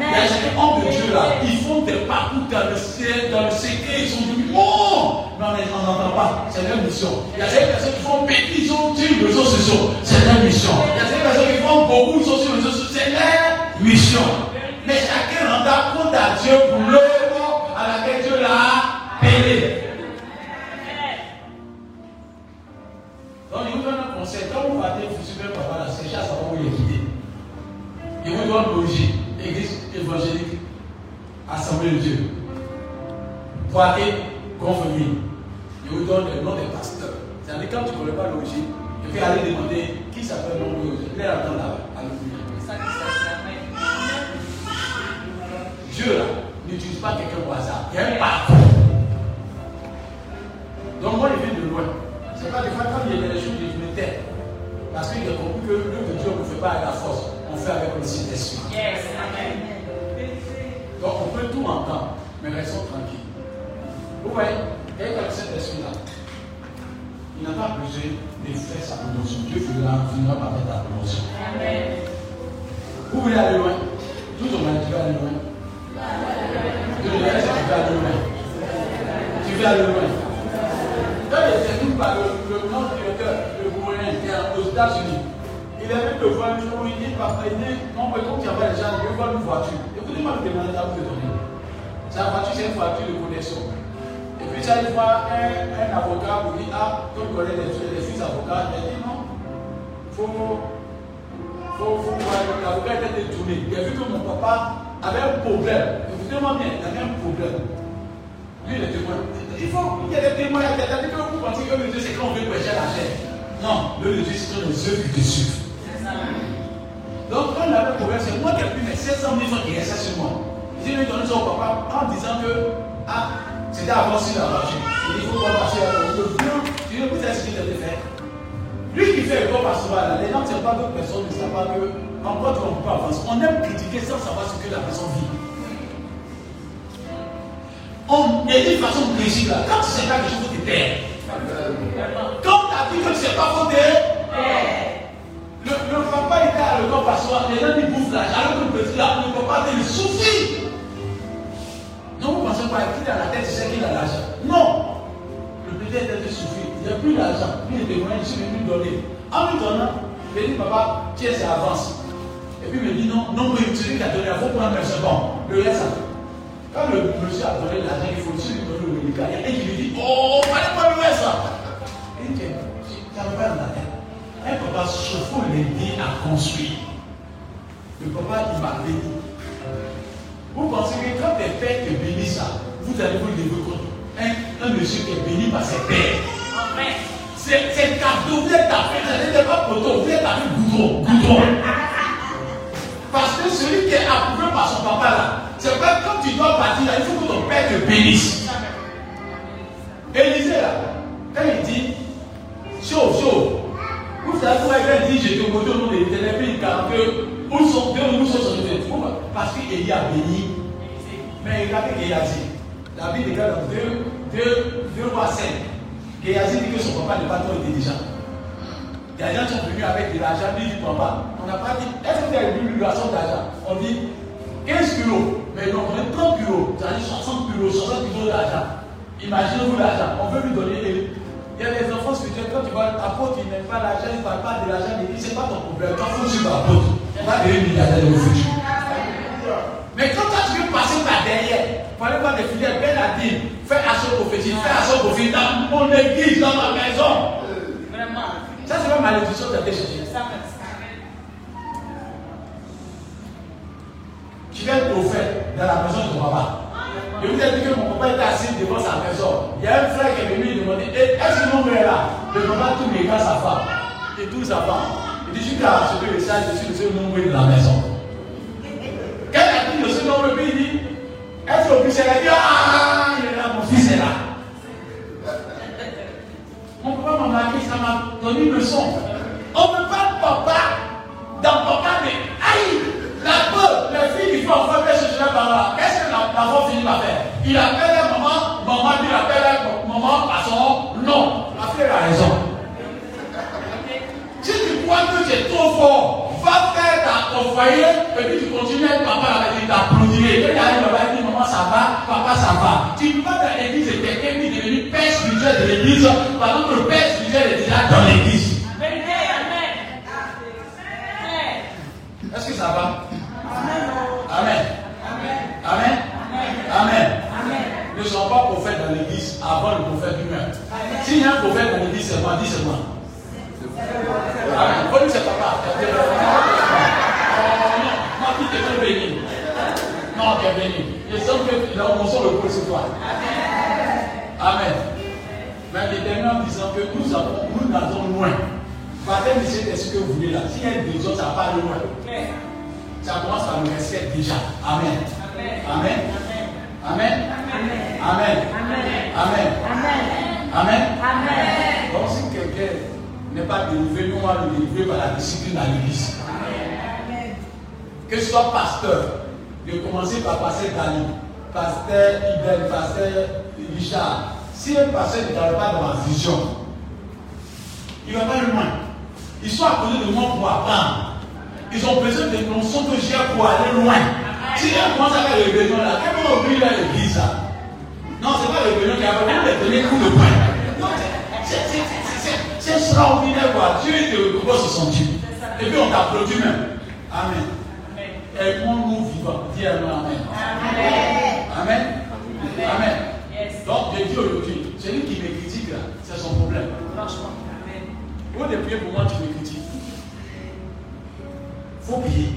Il y a chaque homme de Dieu là, ils font des parcours dans le ciel, dans le secret, ils sont venus. Oh Non, mais on n'entend pas, c'est leur mission. Il y a des personnes qui font petit, ils sont sur les réseaux sociaux, c'est leur mission. Il y a des personnes qui font beaucoup, ils sont sur les réseaux sociaux, c'est leur mission. Mais chacun rendra compte à Dieu pour l'œuvre Vous partez, vous là, donne loger, église évangélique, assemblée de Dieu. Pour aller confirmer. Il vous donne le nom des pasteurs. C'est-à-dire, quand tu ne connais pas loger, tu peux aller demander qui s'appelle de Dieu. Il est là-dedans. Alléluia. Dieu là n'utilise pas quelqu'un au hasard. Il y a un parcours. Donc moi je viens de loin. C'est pas des fois quand il y a des choses, je me tais. Parce qu'il a compris que l'œuvre de Dieu on ne fait pas avec la force, on fait avec le Saint-Esprit. Yes. Donc on peut tout entendre, mais restons tranquilles. Vous voyez, quelqu'un avec cet esprit-là, il n'a pas besoin de faire sa promotion. Dieu finira, finira par faire ta promotion. Amen. Vous voulez aller loin? Tout le monde, tu veux aller loin. Tu veux aller loin. Tu veux aller loin. Était venu par le, le grand directeur, le gouverneur, qui est aux Il est venu le voir jour, il dit, papa, il dit, non, mais comme tu avais les gens, il veut voir une voiture. Écoutez-moi le demander à vous donner. Sa voiture, c'est une voiture de connexion. Et puis il voit un, un avocat pour dire, ah, comme connaît les, les fils avocats, il dit, non, il faut faut, faut voir, l'avocat était détourné. Il a vu que mon papa avait un problème. Écoutez-moi bien, il avait un problème. Lui, il est témoin. Il faut qu'il y ait des témoins. Il y a des que vous pensez que le Dieu, c'est quand on veut prêcher la chair. Non, le c'est les œufs qui te suivent. Donc, quand un problème, c'est moi qui ai pris mes 700 000 francs qui restaient sur moi. J'ai lui donné ça au papa en disant que, ah, c'était avant si la voiture. Il faut pas passer à la voiture. Tu veux, savez ce qu'il devait lui qui fait le corps pastoral, les gens ne savent pas d'autres personnes ne savent pas que, encore qu'on peut avancer. On aime critiquer sans savoir ce que la personne vit. On est d'une façon précise là. Quand tu sais pas quelque chose, taire. Quand dit que tu ne sais pas, faut te le, le papa était à le corps pastoral, les gens ils bouffent l'argent, alors que le petit là, le papa il souffre. Non, vous pensez pas qu'il a la tête, c'est qu'il a l'argent. Non. Le petit était souffrir. Il n'a plus d'argent. Il était venu, je suis venu donner. En lui donnant, il a dit, papa, tiens, ça avance. Et puis il me dit, non, non, mais celui qui a donné, il faut prendre un second. Le reste, quand le monsieur a donné l'argent, il faut aussi lui donner le médicament. Il y a un qui lui dit, oh, fallait pas le reste. Un papa, faut l'aider à construire. Le papa, il m'a béni. Vous pensez que quand tes pères te bénissent, vous allez vous lever contre un, un monsieur qui est béni par ses pères. C'est cadeau, vous êtes vous pas poteau, vous êtes goudron, goudron. Parce que celui qui est approuvé par son papa là, c'est pas quand tu dois partir là, il faut que ton père te bénisse. Élisée là, quand il dit chaud, chaud, vous savez pourquoi il dit je te montre au nom de l'éternel, puis garde que où sont deux où sont sortis Pourquoi Parce qu'Élie a béni. Mais regardez Géasi. La Bible est dans 2, 2, 2 rois 5. Géasi dit que son papa n'est pas trop intelligent. A des gens sont venus avec de l'argent, lui dit papa. On n'a pas dit, est-ce que vous avez vu l'ululation d'argent On dit 15 kilos, mais non, on est 30 kilos, c'est-à-dire 60 kilos, 60 kilos d'argent. Imaginez-vous l'argent, on veut lui donner. Il y a des enfants spirituels, quand tu vois apôtre, il n'aime pas l'argent, il ne parle pas de l'argent, il dit c'est pas ton problème, quand faut suivre l'apôtre, on va devenir milliardaire au futur. Mais quand toi, tu veux passer par derrière, pour aller voir des filières, bien la dire, fais assaut prophétique, fais assaut prophétique dans mon église, dans ma maison. Vraiment. Ça, c'est pas malédiction de tes chercher. Ça me Tu es un prophète. dans la maison de papa. Je vous ai dit que mon papa était assis devant sa maison. Il y a un frère qui est venu demander Eh, Est-ce que mon frère est là? Le papa tout gars, sa femme. Et tout sa femme. Il dit Je suis à ce que le sage, je suis le seul nombre de la maison. Quand il a dit le seul nombre, il dit Est-ce que le fils est là? Il dit Ah, il est là, mon fils est là. Mon papa m'a marqué, ça m'a donné une leçon. On ne pas papa dans papa, mais aïe, la la fille, il faut enfin faire ce chemin par là. Qu'est-ce que l'enfant finit par faire? Il appelle la maman, maman lui appelle la maman à son nom. La fille a raison. Si tu crois que tu es trop fort, va faire ta, foyer et puis tu continues à être papa là, il t'applaudirait. Quand il il dit maman ça va, papa ça va. Tu vas dans l'église et quelqu'un qui est devenu père spirituel de l'église, pendant que le père spirituel est déjà dans l'église. Vérité, Amen. Amen. Est-ce que ça va? Amen. Amen. Amen. Ne sois pas prophète dans l'église avant le prophète lui-même. S'il y a un prophète dans l'église, c'est moi, dis c'est moi. Amen. Dire c'est papa. Non, qui t'es béni. Non, tu es béni. Je sens que la promotion le pôle sur toi. Amen. Mais l'éternel disant que nous avons, nous loin. Baptême de cet esprit que vous voulez là. S'il y a des autres, ça va pas loin. Ça commence par le respect déjà. Amen. Amen. Amen. Amen. Amen. Amen. Donc si quelqu'un n'est pas délivré, nous on va le délivrer par la discipline à l'église. Que ce soit pasteur, de commencer par pasteur Dali, pasteur Ibel, pasteur Richard. Si un pasteur ne travaille pas dans ma vision, il ne va pas loin. Ils sont à côté de moi pour apprendre. Ils ont besoin des notions que j'ai pour aller loin. Si on commence à faire les réunions là, quand on oublie là l'église là, non, ce n'est pas les réunions qui a fait, les donner coup de poing. C'est- extraordinaire quoi. Dieu te sur son Dieu. Et puis on t'applaudit même. Amen. Aimons-nous vivants. Dis Amen. Amen. Amen. Amen. Donc, je dis aujourd'hui, celui qui me critique là, c'est son problème. Franchement. Au lieu de prier pour moi, tu me critiques. Il faut prier.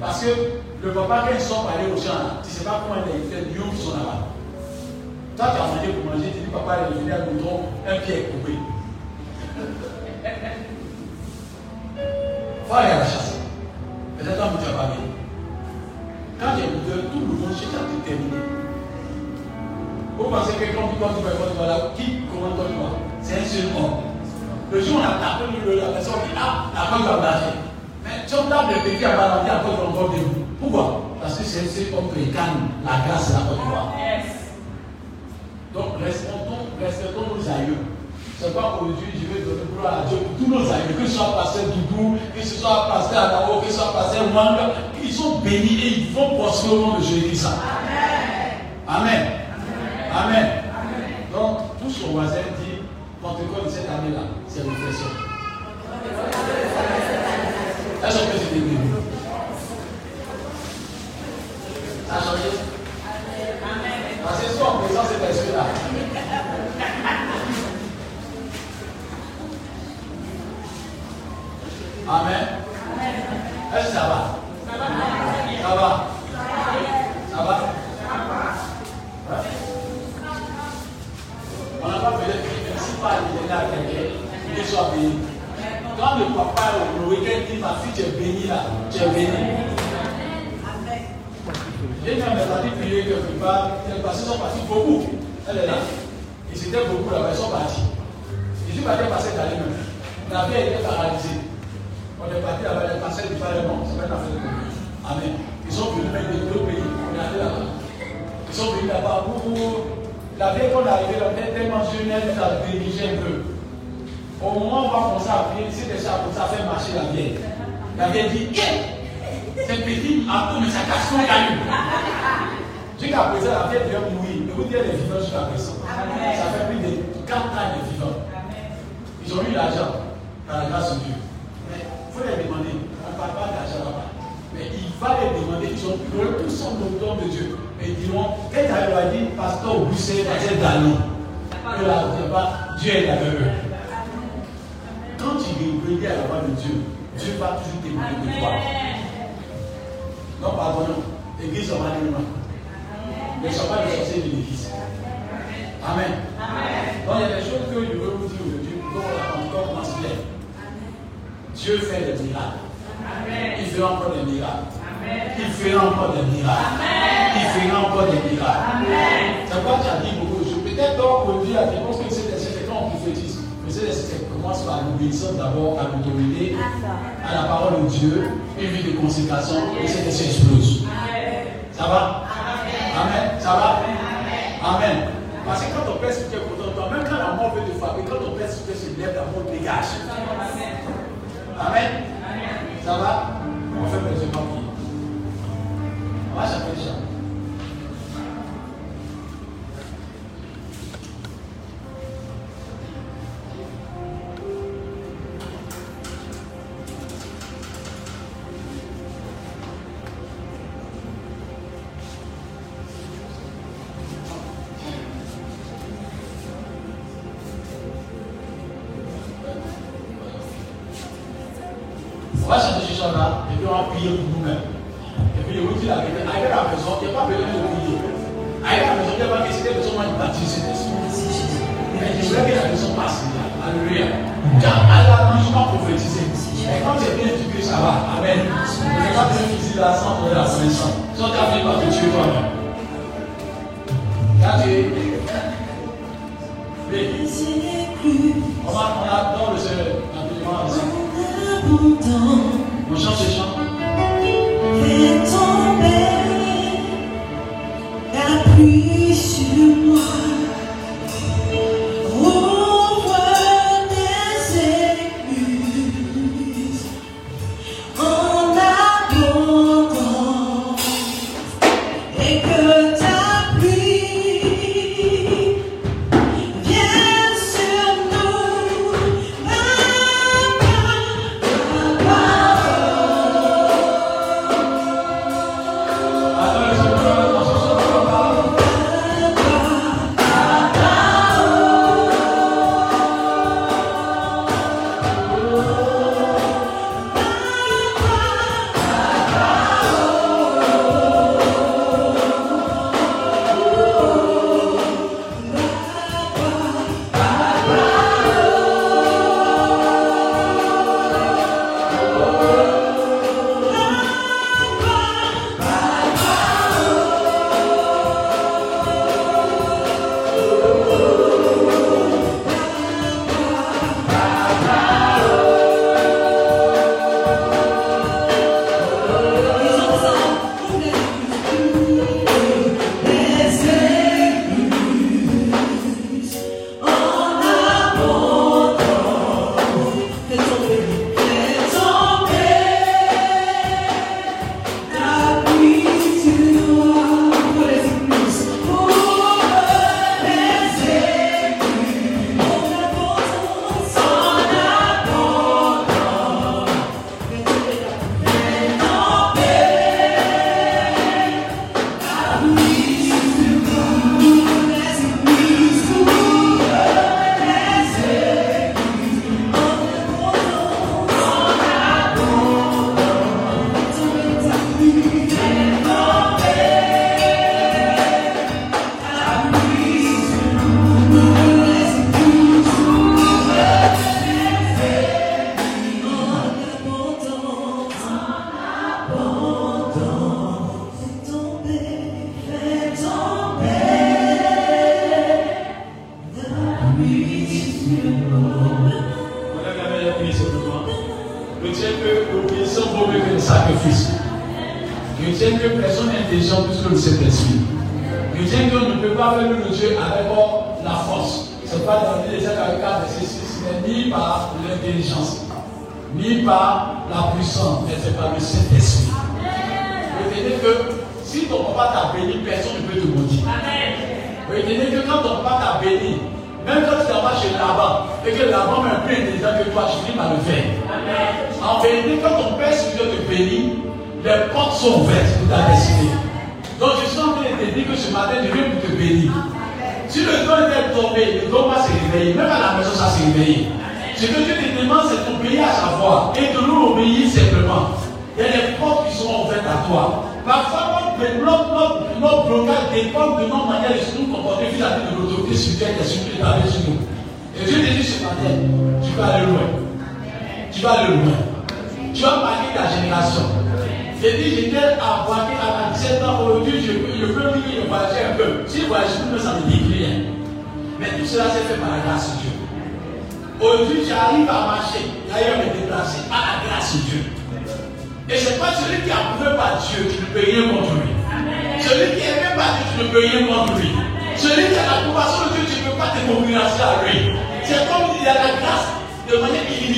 Parce que le papa, quand il sort pour aller au champ, tu ne sais pas comment il a fait, Lyon sont là-bas. Toi, tu as mangé pour manger, tu dis, papa, il est venu à Goudron, un pied est coupé. Il faut aller à la chasse. Peut-être que tu pas bien. Quand tu es leader, tout le monde cherche à te terminer. Vous pensez que quand tu vas tu là, qui commande toi C'est un seul homme. Le jour où on a tapé le- la personne dit Ah, la il va. Mais tu as le petit à balancer, après tu vas encore debout. Pourquoi? Parce que c'est homme qui incarne la grâce de la d'Ivoire. Yes. Donc respectons, respectons nos aïeux. C'est pas aujourd'hui, je vais donner gloire à Dieu pour tous nos aïeux, que ce soit pasteur Doudou, que ce soit pasteur Adamo, que ce soit pasteur Wanga, ils sont bénis et ils vont prospérer au nom de Jésus-Christ. Amen. Amen. Donc, tout son voisin dit, Pentecôte de cette année-là, c'est réflexion. Est-ce que c'est début Ça a changé Parce que si on présente cet esprit-là, Amen. Est-ce que ça va Ça va Ça va? On n'a pas besoin de merci pas l'éternel à quelqu'un qu'il soit. Quand le papa week-end dit ma fille tu es bénie là, tu es bénie. J'ai même entendu prier quelque part, les personnes sont partis beaucoup. Elle est là. Ils étaient beaucoup là, mais ils sont partis. Ils sont partis passer d'aller même. La vie était paralysée. On est parti là-bas, les passés du non, c'est pas commun. Amen. Ils sont venus même de deux pays. On est là-bas. Ils sont venus là-bas. La vieille, quand on est arrivé, était tellement jeune, elle nous a. Au moment où on va commencer à prier, c'est déjà pour ça faire marcher la vieille. La vieille dit Eh C'est petit, un peu, mais ça casse mon caillou. Jusqu'à présent, la vieille devient mourir. Vous dire les vivants jusqu'à présent. Ça fait plus de 4 ans de vivants. Ils ont eu l'argent par la grâce de Dieu. Mais il faut les demander. On ne parle pas d'argent là-bas. Mais il va les demander. Ils ont tous sont le don de Dieu. Et ils diront, quand il a dit, pasteur Bousset, pasteur Dallon, que là, Dieu est avec eux. Quand tu obéis à la voix de Dieu, Dieu va toujours témoigner de toi. Non, pardonnons. l'église va aller loin. Ne sois pas le sorcier de l'église. Amen. Donc il y a des choses que je veux vous dire aujourd'hui, pour la encore commence bien. Dieu fait des miracles. Il fera encore des miracles. Il fera encore des miracles. Il fera encore des miracles. C'est pourquoi tu as dit beaucoup de choses. Peut-être qu'on peut dire à quelqu'un que c'est c'est quand on prophétise. Mais c'est c'est commence par l'obéissance d'abord à l'autorité, à la parole de Dieu, une vie de consécration, et c'est explose. Ça va? Amen. Ça va? Amen. Parce que quand ton père spirituel est contre toi, même quand la mort veut te frapper, quand ton père spirituel se lève, la mort dégage. Amen. Ça va? On fait plaisir prier. On va déjà.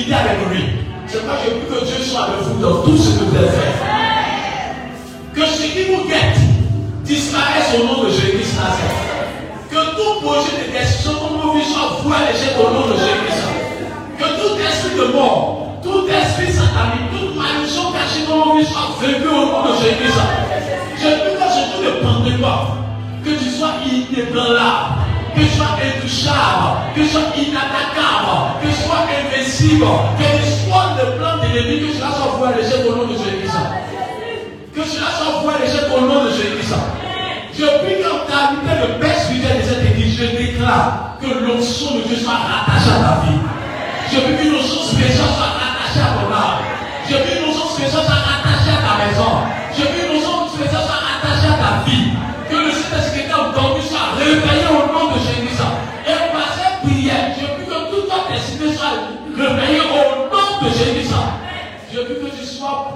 Illimitée avec lui. C'est pas que je veux que Dieu soit avec vous dans tout ce que vous avez fait. Que ce qui vous guette disparaisse au nom de Jésus-Christ. Que tout projet de destruction vos vies soit voué à l'échec au nom de Jésus-Christ. Que tout esprit de mort, tout esprit satanique, toute malédiction cachée dans vos vies soit vaincu au nom de Jésus-Christ. Je prie dans ce jour de Pentecôte que tu sois inébranlable, que tu sois intouchable, que tu sois inattaquable, que tu sois invincible, que tu sois le plan de l'ennemi, que cela soit voué à l'échec au nom de Jésus-Christ. Que cela soit voué à l'échec au nom de Jésus-Christ. Je prie qu'en qualité de père spirituel de cette église, je déclare que l'onction de Dieu soit rattachée à ta vie. Je prie qu'une onction spéciale soit rattachée à ton âme. Je prie qu'une onction spéciale soit rattachée à ta maison. Je prie qu'une onction spéciale soit rattachée à ta vie. Que le Saint-Esprit est endormi soit réveillé réveillée au nom de Jésus-Christ. Je veux que tu sois,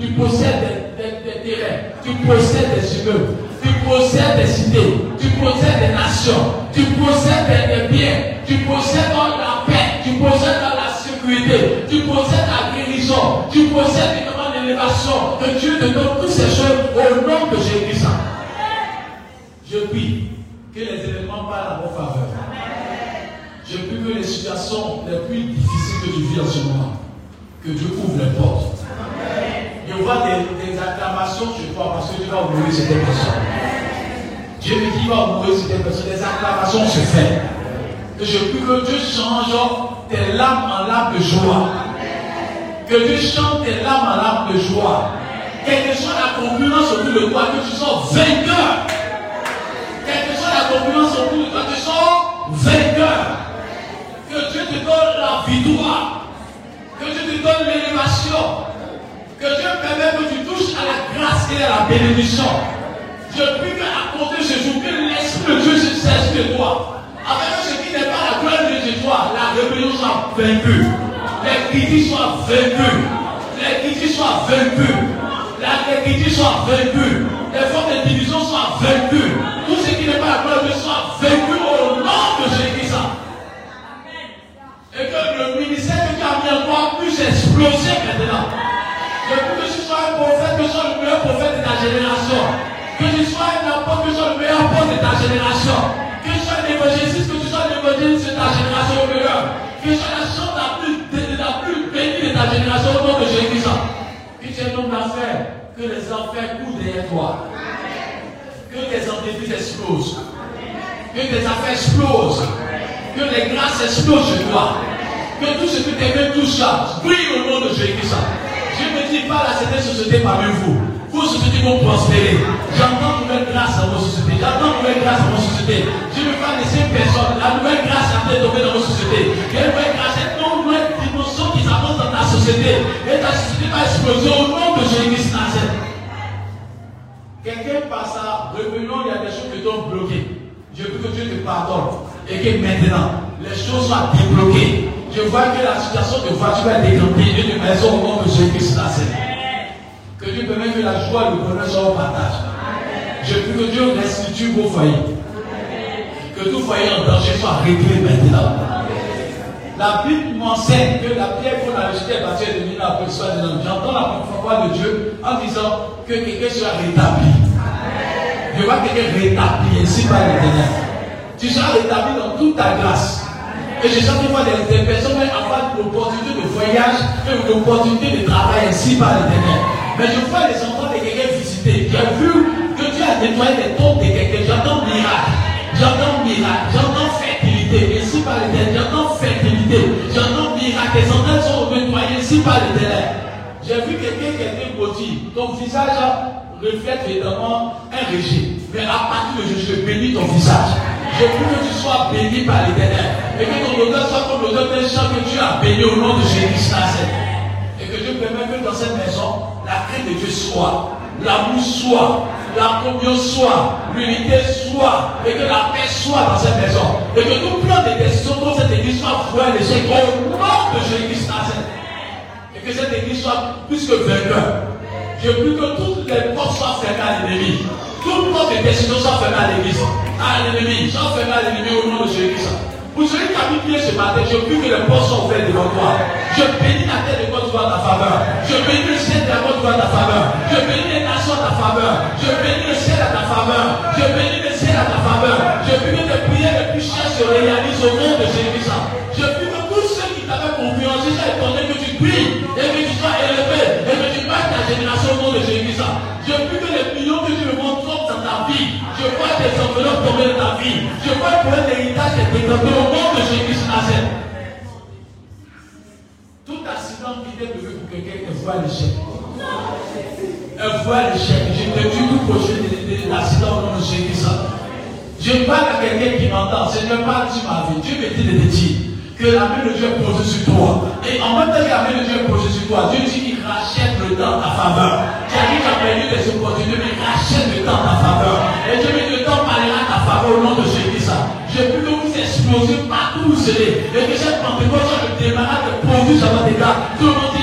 tu possèdes des, terrains, tu possèdes des immeubles, tu possèdes des cités, tu possèdes des nations, tu possèdes des, des biens, tu possèdes dans la paix, tu possèdes dans la sécurité, tu possèdes la guérison, tu possèdes également l'élévation, que Dieu te donne toutes ces choses au nom de Jésus. Je prie que les événements parlent à vos faveur. Que les situations les plus difficiles que tu vis en ce moment, que Dieu ouvre les portes. Je vois des, des acclamations chez toi parce que tu vas ouvrir cette personne. Dieu me dit, va ouvrir personne. Des acclamations se font. Et je prie que Dieu change tes larmes en larmes de joie. Que Dieu chante tes larmes en larmes de joie. Quelle que soit la concurrence autour de toi, que tu sois vainqueur. Quelle que soit la concurrence autour de toi, que tu sois vainqueur. Que Dieu te donne la victoire. Que Dieu te donne l'élévation. Que Dieu permette que tu touches à la grâce et à la bénédiction. Je prie qu'à compter ce jour, que l'Esprit de Dieu se saisisse de toi. Afin que ce qui n'est pas la gloire de Dieu, toi, la rébellion soit vaincue. Les critiques soient vaincus. Les critiques soient vaincus. La critiques soient vaincus. Les formes de division soient vaincues. Que tu sois un apôtre, que tu sois le meilleur apôtre de ta génération. Que tu sois un évangéliste, que tu sois un évangéliste de ta génération au meilleur. Que tu sois la chambre la plus, la plus bénie de ta génération au nom de Jésus-Christ. Que tu es un homme d'affaires, que les enfers courent derrière toi. Que tes entreprises explosent. Que tes affaires explosent. Que les grâces explosent chez toi. Que tout ce que tes mains touchent brille au nom de Jésus-Christ. Je me dis pas à cette société parmi vous. Vos sociétés vont prospérer. J'entends nouvelle grâce dans vos sociétés. J'entends nouvelle grâce dans vos sociétés. Je ne veux pas laisser personne. La nouvelle grâce est en train de tomber dans vos sociétés. Il nouvelle grâce, une nouvelle dimension qui s'avance dans ta société. Et ta société va exploser au nom de Jésus-Christ. Quelqu'un passe à revenons, il y a des choses qui t'ont bloqué. Je veux que Dieu te pardonne et que maintenant les choses soient débloquées. Je vois que la situation de voiture est décantée et de maison au nom de Jésus-Christ. Que Dieu permette que la joie et le bonheur soient au partage. Je prie que Dieu restitue vos foyers. Que tout foyer en danger soit réglé maintenant. La Bible m'enseigne que la pierre qu'on a rejetée est et devenue la position de l'homme. J'entends la parole de Dieu en disant que quelqu'un soit rétabli. Je vois quelqu'un rétabli ainsi par l'éternel. Tu seras rétabli dans toute ta grâce. Et je sens y a des, des personnes qui avoir l'opportunité de voyage et l'opportunité de travail ainsi par l'éternel. Mais je vois les enfants de quelqu'un visiter. J'ai vu que Dieu a nettoyé les tombes de quelqu'un. J'entends miracle. J'entends miracle. J'entends fertilité. Ainsi par l'éternel. J'entends fertilité. J'entends miracle. Les enfants sont nettoyés ainsi par l'éternel. J'ai vu quelqu'un qui était maudit. Ton visage reflète évidemment un régime. Mais à partir de je, bénis ton visage. Je veux que tu sois béni par l'éternel. Et que ton odeur soit comme l'odeur d'un champ que tu as béni au nom de Jésus Nazareth. Et que Dieu permette que dans cette maison, crainte de Dieu soit, l'amour soit, la communion soit, l'unité soit, et que la paix soit dans cette maison. Et que tout plan de décision dans cette église soit voué l'échec au nom de Jésus Nazareth. Et que cette église soit plus que vainqueur. Je prie que toutes les portes soient fermées à l'ennemi. Toute porte de décision soit fermée à l'église. À l'ennemi. Soit fermée à l'ennemi au nom de Jésus. A mis pied ce matin, je prie que les portes soient ouvertes devant toi. Je bénis la terre de Côte d'Ivoire à ta faveur. Je bénis le ciel de la Côte à ta faveur. Je bénis les nations à ta faveur. Je bénis le ciel à ta faveur. Je bénis le ciel à ta faveur. Je prie que tes prières les plus chères se réalisent au nom de Jésus. Je prie que tous ceux qui t'avaient confiance, soient étonnés que tu pries et que tu sois élevé et que tu passes ta génération au nom de Jésus. Je prie que les millions que tu me montres dans ta vie, je vois tes enveloppes tomber dans ta vie. Pour un héritage est décanté au nom de Jésus Nazareth. Tout accident qui est devenu pour quelqu'un, elle voit l'échec. Elle voit l'échec. Je te dis tout projet de l'accident au nom de Jésus. Je parle à quelqu'un qui m'entend. Seigneur, parle sur ma vie. Dieu me dit de te dire que la main de Dieu est posée sur toi. Et en même temps que la main de Dieu est posée sur toi, Dieu dit qu'il rachète le temps en ta faveur. Tu as dit que tu as perdu des opportunités, mais il rachète le temps en ta faveur. Et Dieu me dit le temps parlera en ta faveur au nom de Jésus. Explosez partout où serez. Et que cette Pentecôte démarrage de produits sur votre égard. Tout le